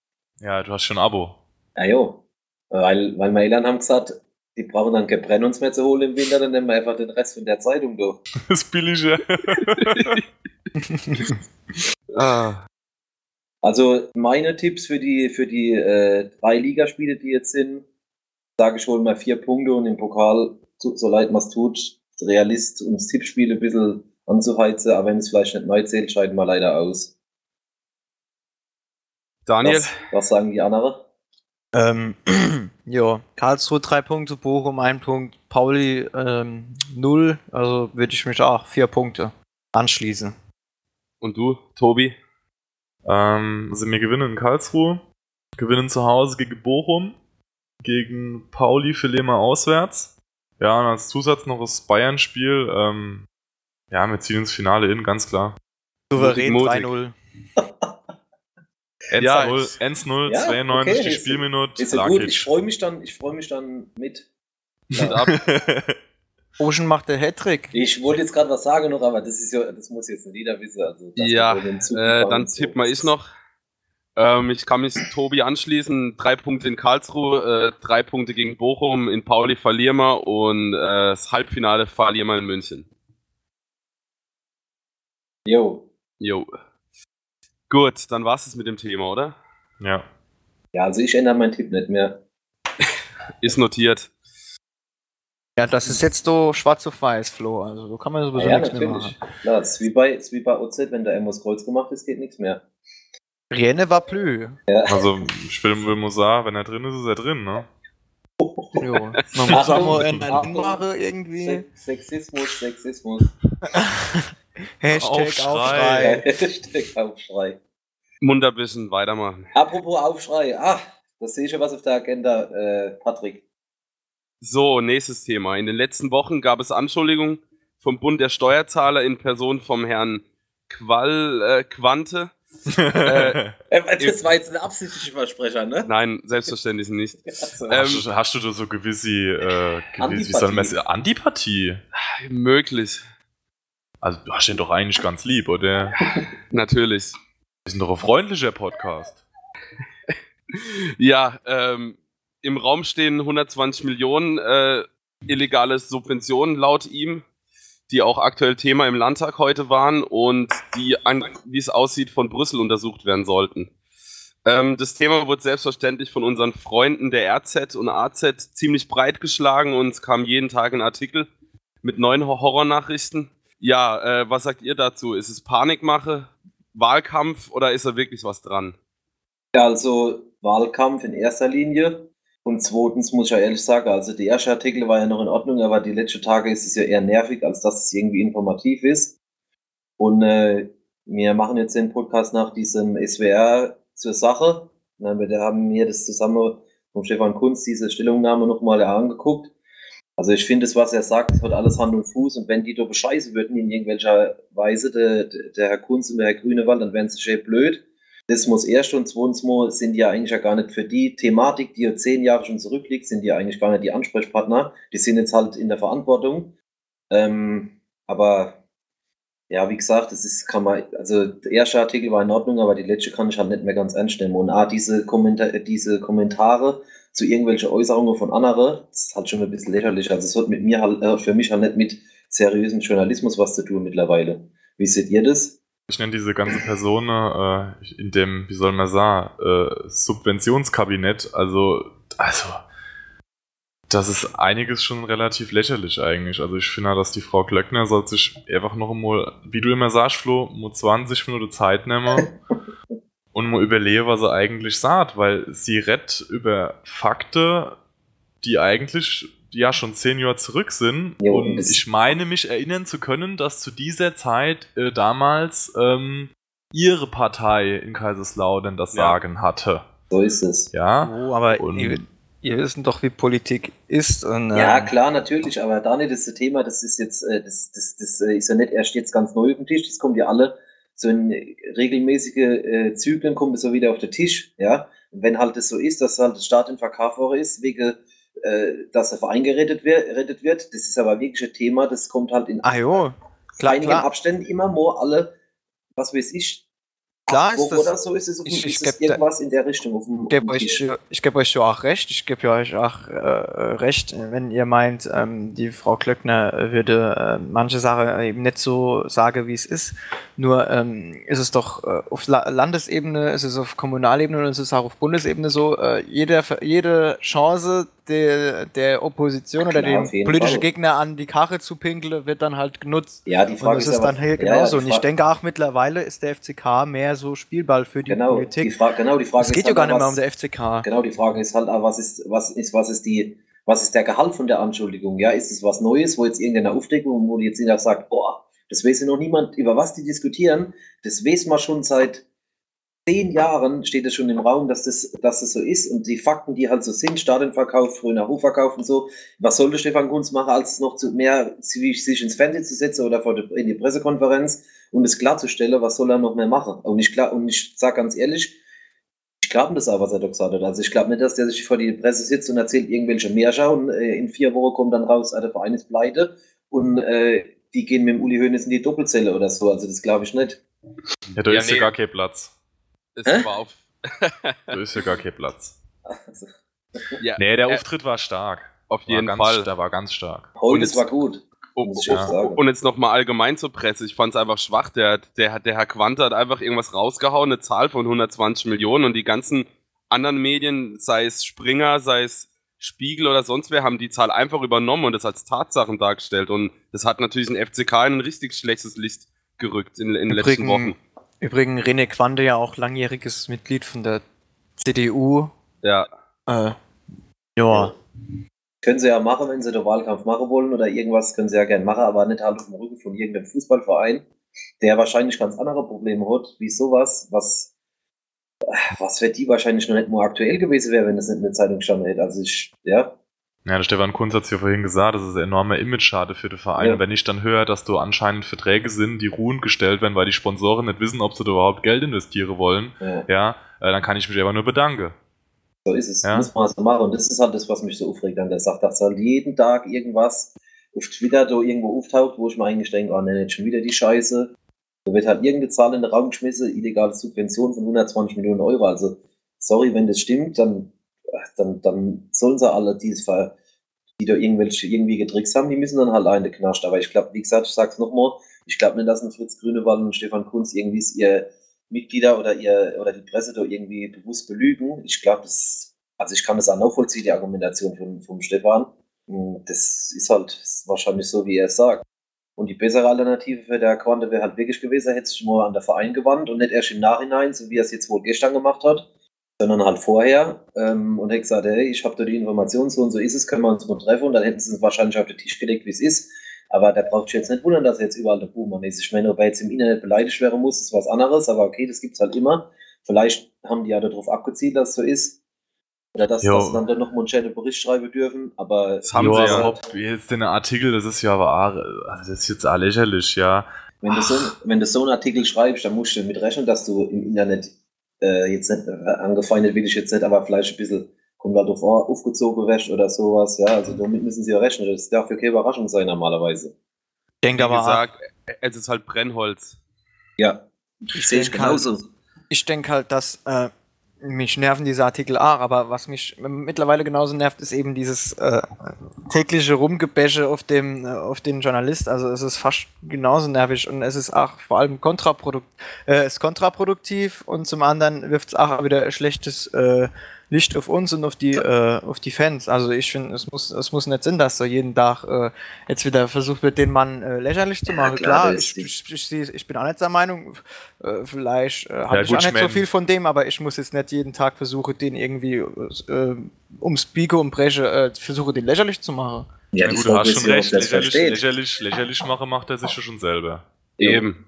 ja, du hast schon ein Abo. Ja, jo. Weil, weil meine Eltern haben gesagt, die brauchen dann kein Brenn uns mehr zu holen im Winter, dann nehmen wir einfach den Rest von der Zeitung durch. Das ist billiger. Ah. Also meine Tipps für die, für die äh, drei Ligaspiele, die jetzt sind, sage ich, holen wir vier Punkte und im Pokal, so, leid man es tut, Realist, um das Tippspiel ein bisschen anzuheizen, aber wenn es vielleicht nicht neu zählt, scheiden wir leider aus. Daniel, Was, was sagen die anderen? ähm, jo, Karlsruhe drei Punkte, Bochum ein Punkt, Pauli ähm, null. Also würde ich mich auch vier Punkte anschließen. und du, Tobi? Ähm, also wir gewinnen in Karlsruhe, gewinnen zu Hause gegen Bochum, gegen Pauli verlieren wir auswärts. Ja, und als Zusatz noch das Bayern-Spiel. Ähm, ja, wir ziehen ins Finale in, ganz klar. Souverän Mutig, 3-0. 1-0, Ja, 1-0, Ja, 92 okay, die ist- Spielminute. Ist ja gut, ich freue mich dann, ich freue mich dann mit. Ja. ab. Ocean macht der Hattrick. Ich wollte jetzt gerade was sagen noch, aber das ist ja, das muss jetzt jeder wissen. Also, Ja, Äh, dann so. tipp mal ich noch. Ähm, ich kann mich Tobi anschließen. Drei Punkte in Karlsruhe, äh, drei Punkte gegen Bochum. In Pauli verlieren wir und äh, das Halbfinale verlieren wir in München. Jo, Jo. Gut, dann war's es mit dem Thema, oder? Ja. Ja, also ich ändere meinen Tipp nicht mehr. Ist notiert. Ja, das ist jetzt so schwarz auf weiß, Flo. Also, so kann man sowieso Ja, nichts mehr natürlich. machen. Klar, es ist wie bei, ist wie bei OZ, wenn da Emos Kreuz gemacht ist, geht nichts mehr. Rienne war plü. Also, ich will, sagen, wenn er drin ist, ist er drin, ne? Jo. Man muss auch mal. Mache irgendwie. Sex Sexismus, Sexismus. Hashtag Aufschrei. Aufschrei. Hashtag Aufschrei. Munterbissen, weitermachen. Apropos Aufschrei. Ach, das sehe ich schon was auf der Agenda, äh, Patrick. So, nächstes Thema. In den letzten Wochen gab es Anschuldigungen vom Bund der Steuerzahler in Person vom Herrn Qual, äh, Quante. Äh, Äh, das war jetzt ein absichtlicher Versprecher, ne? Nein, selbstverständlich nicht. Also, Ähm, hast, du, hast du da so gewisse, äh, gewisse wie soll man sagen, Antipathie? Möglich, Also, du hast den doch eigentlich ganz lieb, oder? natürlich. Wir sind doch ein freundlicher Podcast. Ja, ähm, im Raum stehen 120 Millionen äh, illegale Subventionen laut ihm, die auch aktuell Thema im Landtag heute waren und die, wie es aussieht, von Brüssel untersucht werden sollten. Ähm, das Thema wurde selbstverständlich von unseren Freunden der RZ und AZ ziemlich breit geschlagen und es kam jeden Tag ein Artikel mit neuen Hor- Horrornachrichten. Ja, äh, was sagt ihr dazu? Ist es Panikmache, Wahlkampf oder ist da wirklich was dran? Ja, also Wahlkampf in erster Linie. Und zweitens muss ich ja ehrlich sagen, also der erste Artikel war ja noch in Ordnung, aber die letzten Tage ist es ja eher nervig, als dass es irgendwie informativ ist. Und äh, wir machen jetzt den Podcast nach diesem SWR zur Sache. Wir haben mir das zusammen vom Stefan Kunz diese Stellungnahme nochmal angeguckt. Also ich finde, das, was er sagt, das hat alles Hand und Fuß. Und wenn die da bescheißen würden in irgendwelcher Weise, der, der Herr Kunz und der Herr Grünewald, dann wären sie schön blöd. Das muss erst und zweitens mal sind die ja eigentlich ja gar nicht für die Thematik, die ja zehn Jahre schon zurückliegt, sind die ja eigentlich gar nicht die Ansprechpartner. Die sind jetzt halt in der Verantwortung. Ähm, aber ja, wie gesagt, das ist, kann man, also der erste Artikel war in Ordnung, aber die letzte kann ich halt nicht mehr ganz ernst nehmen. Und ah, diese, Kommentar diese Kommentare zu irgendwelchen Äußerungen von anderen, das ist halt schon ein bisschen lächerlich. Also es hat mit mir halt, äh, für mich halt nicht mit seriösem Journalismus was zu tun mittlerweile. Wie seht ihr das? Ich nenne diese ganze Person äh, in dem, wie soll man sagen, äh, Subventionskabinett, also, also, das ist einiges schon relativ lächerlich eigentlich. Also ich finde, dass die Frau Glöckner soll sich einfach noch mal, wie du immer sagst, Flo, nur 20 Minuten Zeit nehmen und mal überlegen, was sie eigentlich sagt, weil sie redet über Fakten, die eigentlich ja schon zehn Jahre zurück sind. Jo, und ich meine mich erinnern zu können, dass zu dieser Zeit äh, damals ähm, ihre Partei in Kaiserslautern das Ja. Sagen hatte. So ist es. Ja. Oh, aber Und- ihr, ihr wisst doch, wie Politik ist. Und, Ja, ähm, klar, natürlich, aber Daniel, das ist Thema, das ist jetzt, äh, das, das, das äh, ist ja nicht erst jetzt ganz neu auf dem Tisch, das kommt ja alle so in regelmäßige äh, Zyklen kommt es so wieder auf den Tisch, ja. Und wenn halt das so ist, dass halt der Staat in Verkaufswoche ist, wegen, äh, dass der Verein gerettet wird, rettet wird, das ist aber wirklich ein Thema, das kommt halt in jo, klar, einigen klar. Abständen immer more alle, was weiß ich, Klar ist das- oder so ist es, ich- ich ist irgendwas in der Richtung auf dem, gebe euch, ich geb euch auch recht. Ich gebe euch auch äh, recht, wenn ihr meint, ähm, die Frau Klöckner würde äh, manche Sachen eben nicht so sagen, wie es ist. Nur ähm, ist es doch äh, auf La Landesebene, ist es auf Kommunalebene und ist es auch auf Bundesebene so, äh, jede, jede Chance der, der Opposition oder Klar, auf dem jeden politischen Fall. Gegner an die Karre zu pinkeln, wird dann halt genutzt. Ja, die Und Frage das ist ist aber- dann hier ja, ja, genauso. die und ich denke auch mittlerweile ist der FCK mehr so Spielball für die genau, Politik. Die Frage, genau, die Frage Es ist geht ja halt gar auch, nicht mehr was- um der FCK. Genau, die Frage ist halt, was ist, was ist, was ist die, was ist der Gehalt von der Anschuldigung? Ja, ist es was Neues, wo jetzt irgendeine Aufdeckung, wo jetzt jeder sagt, boah, das weiß ja noch niemand, über was die diskutieren, das weiß man schon seit zehn Jahren, steht es schon im Raum, dass das, dass das so ist und die Fakten, die halt so sind, Stadionverkauf, früher Hofverkauf und so, was sollte Stefan Kunz machen, als noch zu mehr sich ins Fernsehen zu setzen oder in die Pressekonferenz und es klarzustellen, was soll er noch mehr machen? Und ich, und ich sage ganz ehrlich, ich glaube das auch, was er da gesagt hat. Also ich glaube nicht, dass der sich vor die Presse sitzt und erzählt irgendwelche Märchen und äh, in vier Wochen kommt dann raus, ah, der Verein ist pleite und äh, die gehen mit dem Uli Hoeneß in die Doppelzelle oder so. Also das glaube ich nicht. Ja, da Ja, ist nee. ja gar kein Platz. Es Hä? war auf. Da ist ja gar kein Platz. Also, ja, Nee, der äh, Auftritt war stark. auf War jeden ganz, Fall. Der war ganz stark. Holmes jetzt- war gut. ich echt Ja. sagen. Und jetzt nochmal allgemein zur Presse. Ich fand es einfach schwach. Der, der, der Herr Quante hat einfach irgendwas rausgehauen, eine Zahl von 120 Millionen und die ganzen anderen Medien, sei es Springer, sei es Spiegel oder sonst wer, haben die Zahl einfach übernommen und das als Tatsachen dargestellt. Und das hat natürlich den FCK in ein richtig schlechtes Licht gerückt in, in den letzten Wochen. Übrigens René Quante ja auch langjähriges Mitglied von der CDU. Ja. Äh, ja, Können sie ja machen, wenn sie den Wahlkampf machen wollen oder irgendwas, können sie ja gerne machen, aber nicht halt auf dem Rücken von irgendeinem Fußballverein, der wahrscheinlich ganz andere Probleme hat, wie sowas, was, was für die wahrscheinlich noch nicht mal aktuell gewesen wäre, wenn das nicht in der Zeitung gestanden hätte. Also ich, ja, Ja, der Stefan Kunz hat es ja vorhin gesagt, das ist ein enormer Image-Schade für den Verein. Ja. Wenn ich dann höre, dass du anscheinend Verträge sind, die ruhend gestellt werden, weil die Sponsoren nicht wissen, ob sie da überhaupt Geld investieren wollen, ja. ja, äh, dann kann ich mich einfach nur bedanken. So ist es. Ja. Muss man so machen. Und das ist halt das, was mich so aufregt an der Sache, dass halt jeden Tag irgendwas auf Twitter da irgendwo auftaucht, wo ich mir eigentlich denke, oh ne, nicht schon wieder die Scheiße. Da wird halt irgendeine Zahl in den Raum geschmissen, illegale Subvention von 120 Millionen Euro. Also, sorry, wenn das stimmt, dann, dann, dann sollen sie alle, die, es ver- die da irgendwelche irgendwie getrickst haben, die müssen dann halt eine knascht. Aber ich glaube, wie gesagt, ich sag's nochmal, ich glaube nicht, dass ein Fritz Grünewald und Stefan Kunz irgendwie ihr Mitglieder oder ihr oder die Presse da irgendwie bewusst belügen. Ich glaube, das, also ich kann das auch nachvollziehen, die Argumentation von, vom Stefan. Hm, Das ist halt wahrscheinlich so, wie er es sagt. Und die bessere Alternative für der Quante wäre halt wirklich gewesen, er hätte sich mal an der Verein gewandt und nicht erst im Nachhinein, so wie er es jetzt wohl gestern gemacht hat, sondern halt vorher ähm, und hätte gesagt, hey, ich habe da die Information, so und so ist es, können wir uns mal treffen und dann hätten sie es wahrscheinlich auf den Tisch gelegt, wie es ist. Aber da braucht sich jetzt nicht wundern, dass er jetzt überall der Boomer ist. Ich meine, ob er jetzt im Internet beleidigt werden muss, ist was anderes, aber okay, das gibt's halt immer. Vielleicht haben die ja darauf abgezielt, dass es so ist. Oder dass, Jo. dass sie dann doch noch mal einen schönen Bericht schreiben dürfen. Aber Das haben jo, sie ja. ob jetzt den Artikel, das ist ja aber, auch- also das ist jetzt auch lächerlich, ja. wenn du, so, wenn du so einen Artikel schreibst, dann musst du damit rechnen, dass du im Internet äh, jetzt nicht äh, angefeindet will ich jetzt nicht, aber vielleicht ein bisschen kommt da drauf an, aufgezogen wirst oder sowas. Ja, also damit müssen sie ja rechnen. Das darf ja keine Überraschung sein normalerweise. ich denke Wie aber, gesagt, es ist halt Brennholz. Ja, ich sehe ich denke halt, genauso. ich denke halt, dass äh, mich nerven diese Artikel auch, aber was mich mittlerweile genauso nervt, ist eben dieses äh, tägliche Rumgebäsche auf dem äh, auf den Journalist. Also es ist fast genauso nervig und es ist auch vor allem kontraprodukt, äh, ist kontraproduktiv und zum anderen wirft es auch wieder schlechtes äh, Licht auf uns und auf die äh, auf die Fans. Also ich finde, es muss es muss nicht sein, dass so jeden Tag äh, jetzt wieder versucht wird, den Mann äh, lächerlich zu Ja, machen. klar, Klar, das ich, ich, ich, ich bin auch nicht der Meinung, äh, vielleicht äh, habe Ja, ich gut, auch ich nicht so mein- viel von dem, aber ich muss jetzt nicht jeden Tag versuchen, den irgendwie äh, ums Biege und Breche äh, versuche, den lächerlich zu machen. Ja, die gut, du hast schon ja, recht, lächerlich, versteht. lächerlich, lächerlich machen macht er sich ja schon selber. Eben.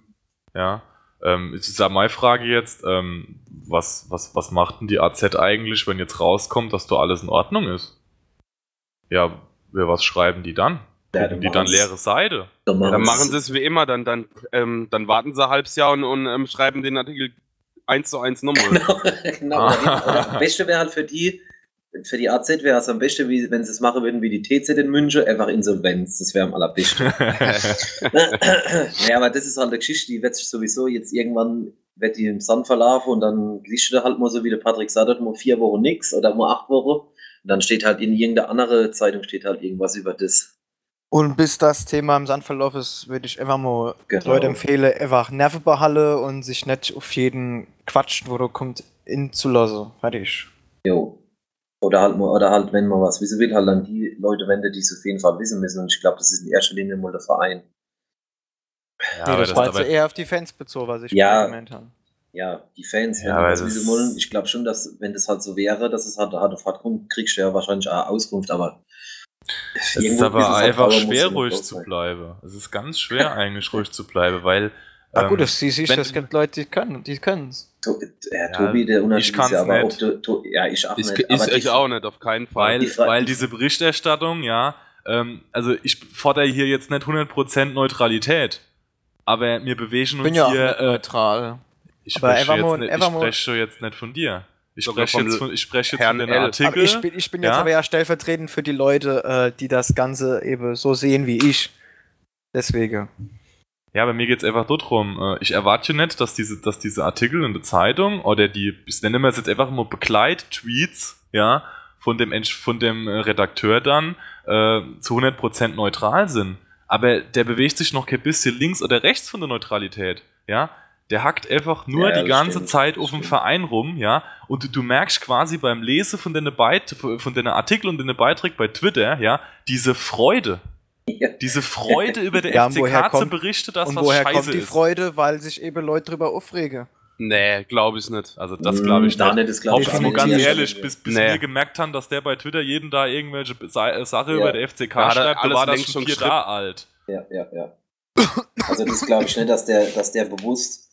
Ja. Ähm, ist ja meine Frage jetzt, ähm, was, was, was macht denn die AZ eigentlich, wenn jetzt rauskommt, dass da alles in Ordnung ist? Ja, wer was schreiben die dann? Ja, dann die dann leere Seite? Dann Dann machen's- machen sie es wie immer, dann, dann, ähm, dann warten sie ein halbes Jahr und, und ähm, schreiben den Artikel eins zu eins nochmal. Genau, genau. Oder, oder am besten wäre halt für die, für die AZ wäre es am besten, wie, wenn sie es machen würden wie die TZ in München, einfach Insolvenz. Das wäre am allerbesten. ja, aber das ist halt eine Geschichte, die wird sich sowieso jetzt irgendwann, wird die im Sand verlaufen und dann liest du halt mal so, wie der Patrick sagt, hat, mal vier Wochen nix oder mal acht Wochen. Und dann steht halt in irgendeiner anderen Zeitung steht halt irgendwas über das. Und bis das Thema im Sandverlauf ist, würde ich einfach mal Genau. Leute empfehlen, einfach Nerven behalten und sich nicht auf jeden Quatsch, wo du kommt, in zu lassen. Fertig. Jo. Oder halt, oder halt, wenn man was wissen will, halt an die Leute wenden, die es auf jeden Fall wissen müssen. Und ich glaube, das ist in erster Linie mal der Verein. Ja, nee, aber das, war jetzt eher auf die Fans bezogen, was ich Ja. gemeint habe. Ja, die Fans, Ja, aber das- wollen. Ich glaube schon, dass, wenn das halt so wäre, dass es halt hart auf hart kommt, kriegst du ja wahrscheinlich auch Auskunft, aber. es ist aber halt einfach schwer, ruhig zu bleiben. Es ist ganz schwer, eigentlich ruhig zu bleiben, weil. Ah ähm, gut, das siehst du, wenn- es gibt Leute, die können, die können's. To äh, Ja, Tobi, der kann's ist ja aber nicht. auch, to, ja, ich auch Ich, nicht. ich, ich auch nicht, auf keinen Fall. Weil, weil die- diese Berichterstattung, ja, ähm, also ich fordere hier jetzt nicht 100% Neutralität, aber wir bewegen uns bin ja auch hier, nicht äh, neutral. ich spreche jetzt, nicht, ich Evermore- spreche jetzt nicht von dir. Ich spreche jetzt von, ich spreche jetzt Herrn von den L. Aber Artikeln. ich bin, ich bin jetzt ja? aber ja stellvertretend für die Leute, äh, die das Ganze eben so sehen wie ich. Deswegen. Ja, bei mir geht's einfach nur drum. äh, Ich erwarte ja nicht, dass diese, dass diese Artikel in der Zeitung oder die, ich nenne es jetzt einfach mal Begleit-Tweets, ja, von dem, von dem äh, Redakteur dann äh, zu 100% neutral sind. aber der bewegt sich noch kein bisschen links oder rechts von der Neutralität, ja. Der hackt einfach nur Ja, die ganze stimmt, Zeit auf dem. Verein rum, ja. Und du, du merkst quasi beim Lesen von den Beit von den Artikeln und den Beiträgen bei Twitter, ja, diese Freude. Diese Freude über den Ja, FCK zu kommt- berichten, dass Und was woher scheiße kommt die ist. Freude? Weil sich eben Leute drüber aufregen. nee, glaube ich nicht. Also das glaube ich da nicht. nicht. Das glaube ich nicht. ganz ehrlich, bis, bis Nee. wir gemerkt haben, dass der bei Twitter jeden da irgendwelche äh, Sache Ja. über der FCK Da schreibt, da war das schon vier Jahre alt. Ja, ja, ja. Also das glaube ich nicht, dass der, dass der bewusst,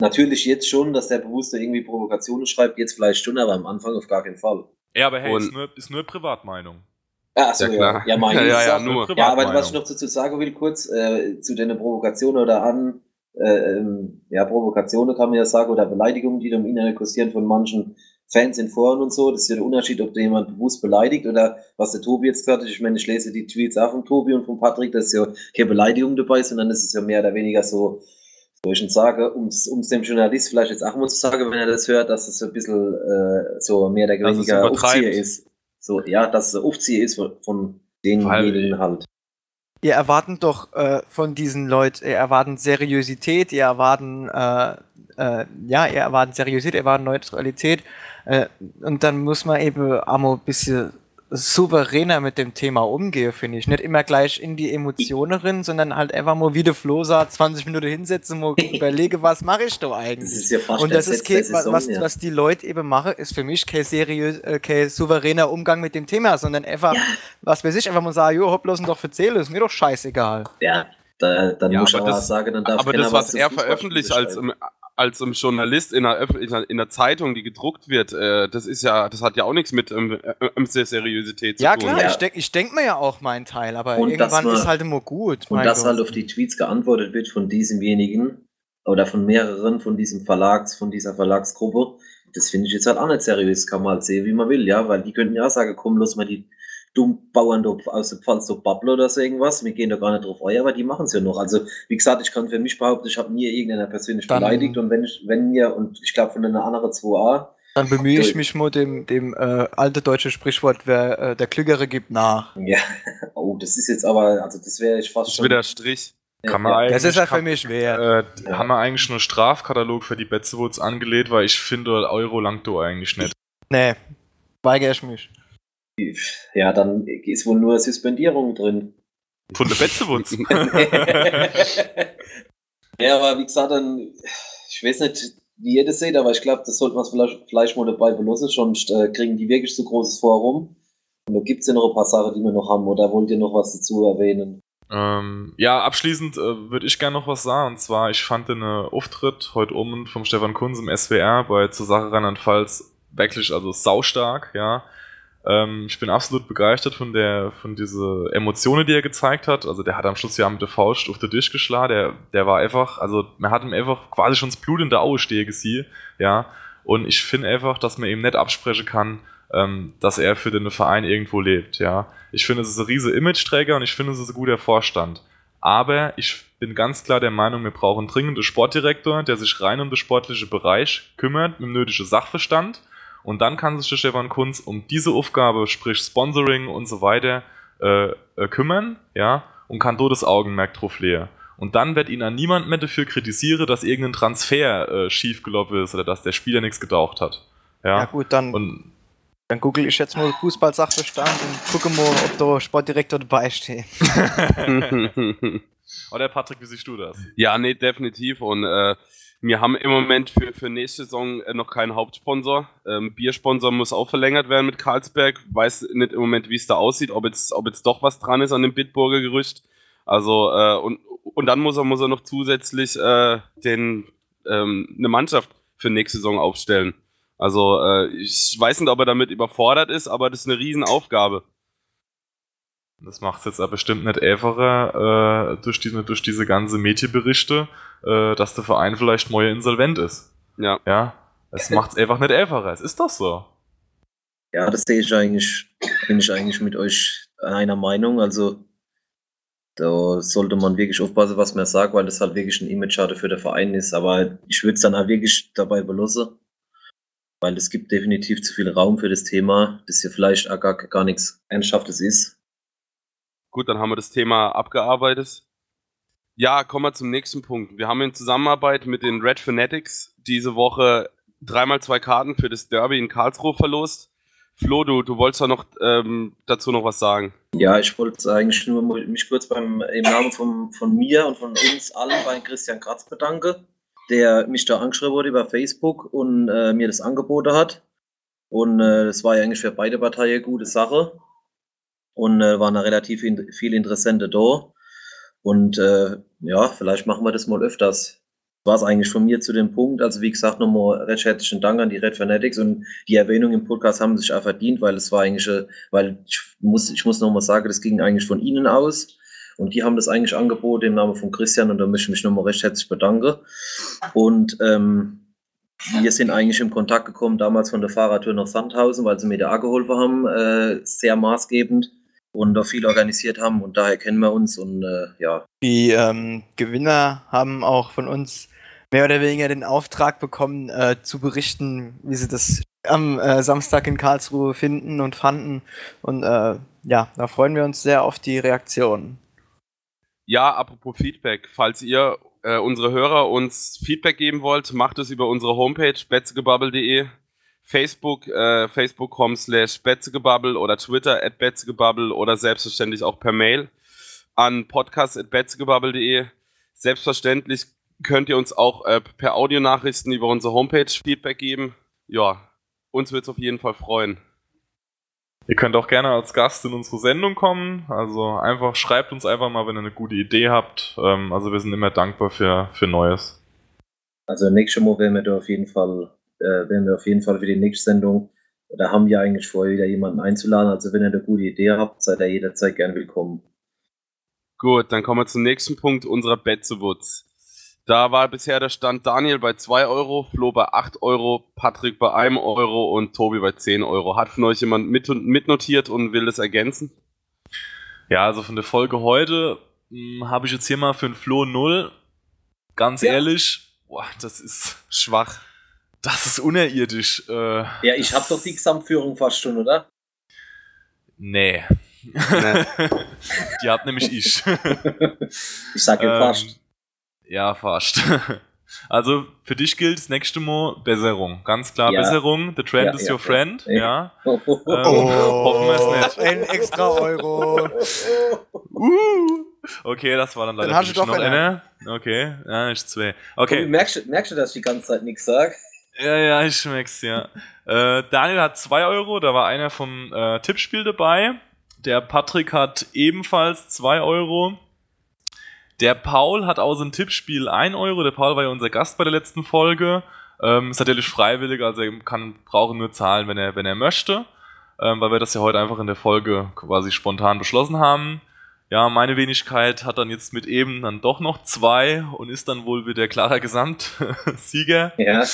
natürlich jetzt schon, dass der bewusst da irgendwie Provokationen schreibt, jetzt vielleicht schon, aber am Anfang auf gar keinen Fall. Ja, aber hey, Und- ist nur, ist nur Privatmeinung. So, Ja, ja, klar. ja, mein Ja, ja, ja, nur. Ja, aber was ich noch dazu sagen will, kurz, äh, zu den Provokationen oder an, äh, ähm, ja, Provokationen kann man ja sagen, oder Beleidigungen, die da im Internet kursieren von manchen Fans in Foren und so. Das ist ja der Unterschied, ob da jemand bewusst beleidigt oder was der Tobi jetzt gesagt hat. Ich meine, ich lese die Tweets auch von Tobi und von Patrick, dass ja keine Beleidigung dabei ist, sondern es ist ja mehr oder weniger so, wo ich schon sage, um es dem Journalist vielleicht jetzt auch mal zu sagen, wenn er das hört, dass es so ein bisschen äh, so mehr oder weniger. Aufzieher ist. So, ja, dass es ein Aufzieher ist von, denjenigen halt. Ihr erwarten doch äh, von diesen Leuten, ihr erwarten Seriosität, ihr erwarten, äh, äh, ja, ihr erwarten Seriosität, ihr erwarten Neutralität. Äh, und dann muss man eben mal ein bisschen souveräner mit dem Thema umgehen, finde ich. Nicht immer gleich in die Emotionen rein, sondern halt einfach mal wie der Flo sagt, 20 Minuten hinsetzen, mal überlege, was mache ich da Das eigentlich. ist ja fast Und das ist kein, was, Saison, was, ja. was die Leute eben machen, ist für mich kein seriös, äh, kein souveräner Umgang mit dem Thema, sondern einfach, was weiß ich, einfach mal sagen, jo, hopp, lass uns doch erzählen, ist mir doch scheißegal. Ja, da, dann Ja, muss ich aber das- sagen, dann darf Aber keiner das, was zu er veröffentlicht als, im- als im Journalist in einer, Öff- in einer Zeitung, die gedruckt wird, äh, das ist ja, das hat ja auch nichts mit ähm, äh, ähm, Seriosität zu Ja, tun. klar, Ja. ich denke ich denk mir ja auch meinen Teil, aber Und irgendwann man- ist halt immer gut. Und dass Gott. halt auf die Tweets geantwortet wird von diesemjenigen oder von mehreren von diesem Verlags, von dieser Verlagsgruppe, das finde ich jetzt halt auch nicht seriös, kann man halt sehen, wie man will, ja, weil die könnten ja auch sagen, komm, lass mal die dummen Bauern aus der Pfalz so babbeln oder so irgendwas, wir gehen da gar nicht drauf ein, aber die machen es ja noch. Also, wie gesagt, ich kann für mich behaupten, ich habe nie irgendeiner persönlich Dann- beleidigt und wenn ich, wenn mir, und ich glaube von einer anderen 2a, Dann bemühe ich mich mal dem, dem äh, alte deutsche Sprichwort, wer äh, der Klügere gibt nach. ja, oh, das ist jetzt aber, also das wäre ich fast Das ist wieder Strich. Kann man ja. eigentlich, Das ist ja für mich schwer. äh, Ja. Haben wir eigentlich nur einen Strafkatalog für die Betzewoods angelegt, weil ich finde, Euro langt du eigentlich nicht. Nee, weigere ich mich. Ja, dann ist wohl nur Suspendierung drin. Von der Betzewoods. ja, aber wie gesagt, dann, ich weiß nicht, wie ihr das seht, aber ich glaube, das sollte man vielleicht, vielleicht mal dabei belassen, sonst äh, kriegen die wirklich zu großes Forum. Und da gibt es ja noch ein paar Sachen, die wir noch haben, oder wollt ihr noch was dazu erwähnen? Ähm, ja, abschließend äh, würde ich gerne noch was sagen. Und zwar, ich fand den äh, Auftritt heute oben vom Stefan Kunz im SWR bei zur Sache Rheinland-Pfalz wirklich also saustark, ja. Ähm, ich bin absolut begeistert von der, von diese Emotionen, die er gezeigt hat. Also der hat am Schluss ja mit der Faust auf den Tisch geschlagen. Der, der war einfach, also man hat ihm einfach quasi schon das Blut in der Aue stehen gesehen, ja. Und ich finde einfach, dass man ihm nicht absprechen kann, ähm, dass er für den Verein irgendwo lebt, ja. Ich finde, es ist ein riese Image-Träger und ich finde, es ist ein guter Vorstand. Aber ich bin ganz klar der Meinung, wir brauchen dringend einen Sportdirektor, der sich rein um den sportlichen Bereich kümmert, mit dem nötigen Sachverstand. Und dann kann sich der Stefan Kunz um diese Aufgabe, sprich Sponsoring und so weiter, äh, äh, kümmern, ja, und kann dort das Augenmerk drauf legen. Und dann wird ihn an niemand mehr dafür kritisieren, dass irgendein Transfer äh, schiefgelaufen ist oder dass der Spieler nichts getaucht hat. Ja, Ja. gut, dann, Und dann google ich jetzt mal Fußball-Sachverstand und gucke mal, ob da Sportdirektor dabei steht. oder Patrick, wie siehst du das? ja, nee, definitiv. Und äh, wir haben im Moment für, für nächste Saison äh, noch keinen Hauptsponsor. Ähm, Biersponsor muss auch verlängert werden mit Karlsberg. Weiß nicht im Moment, wie es da aussieht, ob jetzt, ob jetzt doch was dran ist an dem Bitburger Gerücht. Also, äh, und, und dann muss er, muss er noch zusätzlich äh, den, ähm, eine Mannschaft für nächste Saison aufstellen. Also, äh, ich weiß nicht, ob er damit überfordert ist, aber das ist eine Riesenaufgabe. Das macht es jetzt aber bestimmt nicht einfacher äh, durch, diese, durch diese ganze Medienberichte, äh, dass der Verein vielleicht mal insolvent ist. Ja. Ja, es macht es einfach nicht einfacher. Es ist doch so. Ja, das sehe ich eigentlich, bin ich eigentlich mit euch einer Meinung. Also da sollte man wirklich aufpassen, was man sagt, weil das halt wirklich ein Image-Schade für den Verein ist. Aber ich würde es dann auch wirklich dabei belassen, weil es gibt definitiv zu viel Raum für das Thema, das ja vielleicht auch gar, gar nichts Ernsthaftes ist. Gut, dann haben wir das Thema abgearbeitet. Ja, kommen wir zum nächsten Punkt. Wir haben in Zusammenarbeit mit den Red Fanatics diese Woche dreimal zwei Karten für das Derby in Karlsruhe verlost. Flo, du, du wolltest doch noch ähm, dazu noch was sagen. Ja, ich wollte eigentlich nur mich kurz beim, im Namen von, von mir und von uns allen bei Christian Kratz bedanken, der mich da angeschrieben wurde über Facebook und äh, mir das angeboten hat. Und äh, das war ja eigentlich für beide Parteien eine gute Sache. Und äh, waren da relativ in, viele Interessente da. Und äh, ja, vielleicht machen wir das mal öfters war es eigentlich von mir zu dem Punkt. Also wie gesagt, nochmal recht herzlichen Dank an die Red Fanatics und die Erwähnung im Podcast haben sich auch verdient, weil es war eigentlich, äh, weil ich muss, ich muss nochmal sagen, das ging eigentlich von ihnen aus. Und die haben das eigentlich angeboten im Namen von Christian und da möchte ich mich nochmal recht herzlich bedanken. Und ähm, wir sind eigentlich im Kontakt gekommen, damals von der Fahrradtour nach Sandhausen, weil sie mir da geholfen haben, äh, sehr maßgebend und da viel organisiert haben und daher kennen wir uns und äh, ja. Die ähm, Gewinner haben auch von uns mehr oder weniger den Auftrag bekommen, äh, zu berichten, wie sie das am äh, Samstag in Karlsruhe finden und fanden. Und äh, ja, da freuen wir uns sehr auf die Reaktionen. Ja, apropos Feedback, falls ihr äh, unsere Hörer uns Feedback geben wollt, macht es über unsere Homepage betzegebubble.de, Facebook, äh, facebook.com slash betzegebubble oder Twitter at betzegebubble oder selbstverständlich auch per Mail an podcast at betzegebubble.de. Selbstverständlich könnt ihr uns auch äh, per Audionachrichten über unsere Homepage Feedback geben. Ja, uns wird es auf jeden Fall freuen. Ihr könnt auch gerne als Gast in unsere Sendung kommen. Also einfach schreibt uns einfach mal, wenn ihr eine gute Idee habt. Ähm, also wir sind immer dankbar für, für Neues. Also nächstes Mal werden wir da auf jeden Fall, äh, werden wir auf jeden Fall für die nächste Sendung. Da haben wir eigentlich vor, wieder jemanden einzuladen. Also wenn ihr eine gute Idee habt, seid ihr jederzeit gern willkommen. Gut, dann kommen wir zum nächsten Punkt unserer Betzewutz. Da war bisher der Stand Daniel bei 2 Euro, Flo bei 8 Euro, Patrick bei 1 Euro und Tobi bei 10 Euro. Hat von euch jemand mit, mitnotiert und will das ergänzen? Ja, also von der Folge heute hm, habe ich jetzt hier mal für den Flo 0. Ganz ja. ehrlich, boah, das ist schwach. Das ist unerirdisch. Äh, ja, ich habe doch die Gesamtführung fast schon, oder? Nee. nee. die hat nämlich ich. ich sage ähm, fast. Ja, fast. Also für dich gilt das nächste Mal Besserung. Ganz klar ja. Besserung. The trend ja, is ja, your friend. Ja. Oh, oh. Ähm, hoffen wir es nicht. Ein extra Euro. uh. Okay, das war dann leider dann noch eine. Okay, ja, ich zwei. Okay. merkst, merkst du, dass ich die ganze Zeit nichts sage? Ja, ja, ich merk's, ja. äh, Daniel hat zwei Euro, da war einer vom äh, Tippspiel dabei. Der Patrick hat ebenfalls zwei Euro. Der Paul hat aus dem Tippspiel 1 Euro. Der Paul war ja unser Gast bei der letzten Folge. Ähm, ist natürlich freiwillig, also er kann, brauchen nur zahlen, wenn er, wenn er möchte. Ähm, weil wir das ja heute einfach in der Folge quasi spontan beschlossen haben. Ja, meine Wenigkeit hat dann jetzt mit eben dann doch noch zwei und ist dann wohl wieder klarer Gesamtsieger. Ja.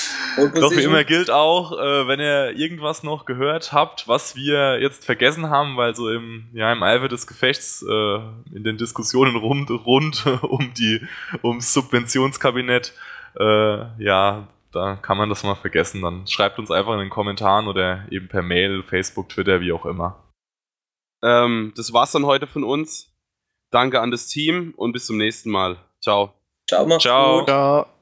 Doch wie immer gilt auch, äh, wenn ihr irgendwas noch gehört habt, was wir jetzt vergessen haben, weil so im, ja, im Eifer des Gefechts äh, in den Diskussionen rund, rund um die, ums Subventionskabinett, äh, ja, da kann man das mal vergessen. Dann schreibt uns einfach in den Kommentaren oder eben per Mail, Facebook, Twitter, wie auch immer. Ähm, das war's dann heute von uns. Danke an das Team und bis zum nächsten Mal. Ciao. Ciao. Ciao. Ciao.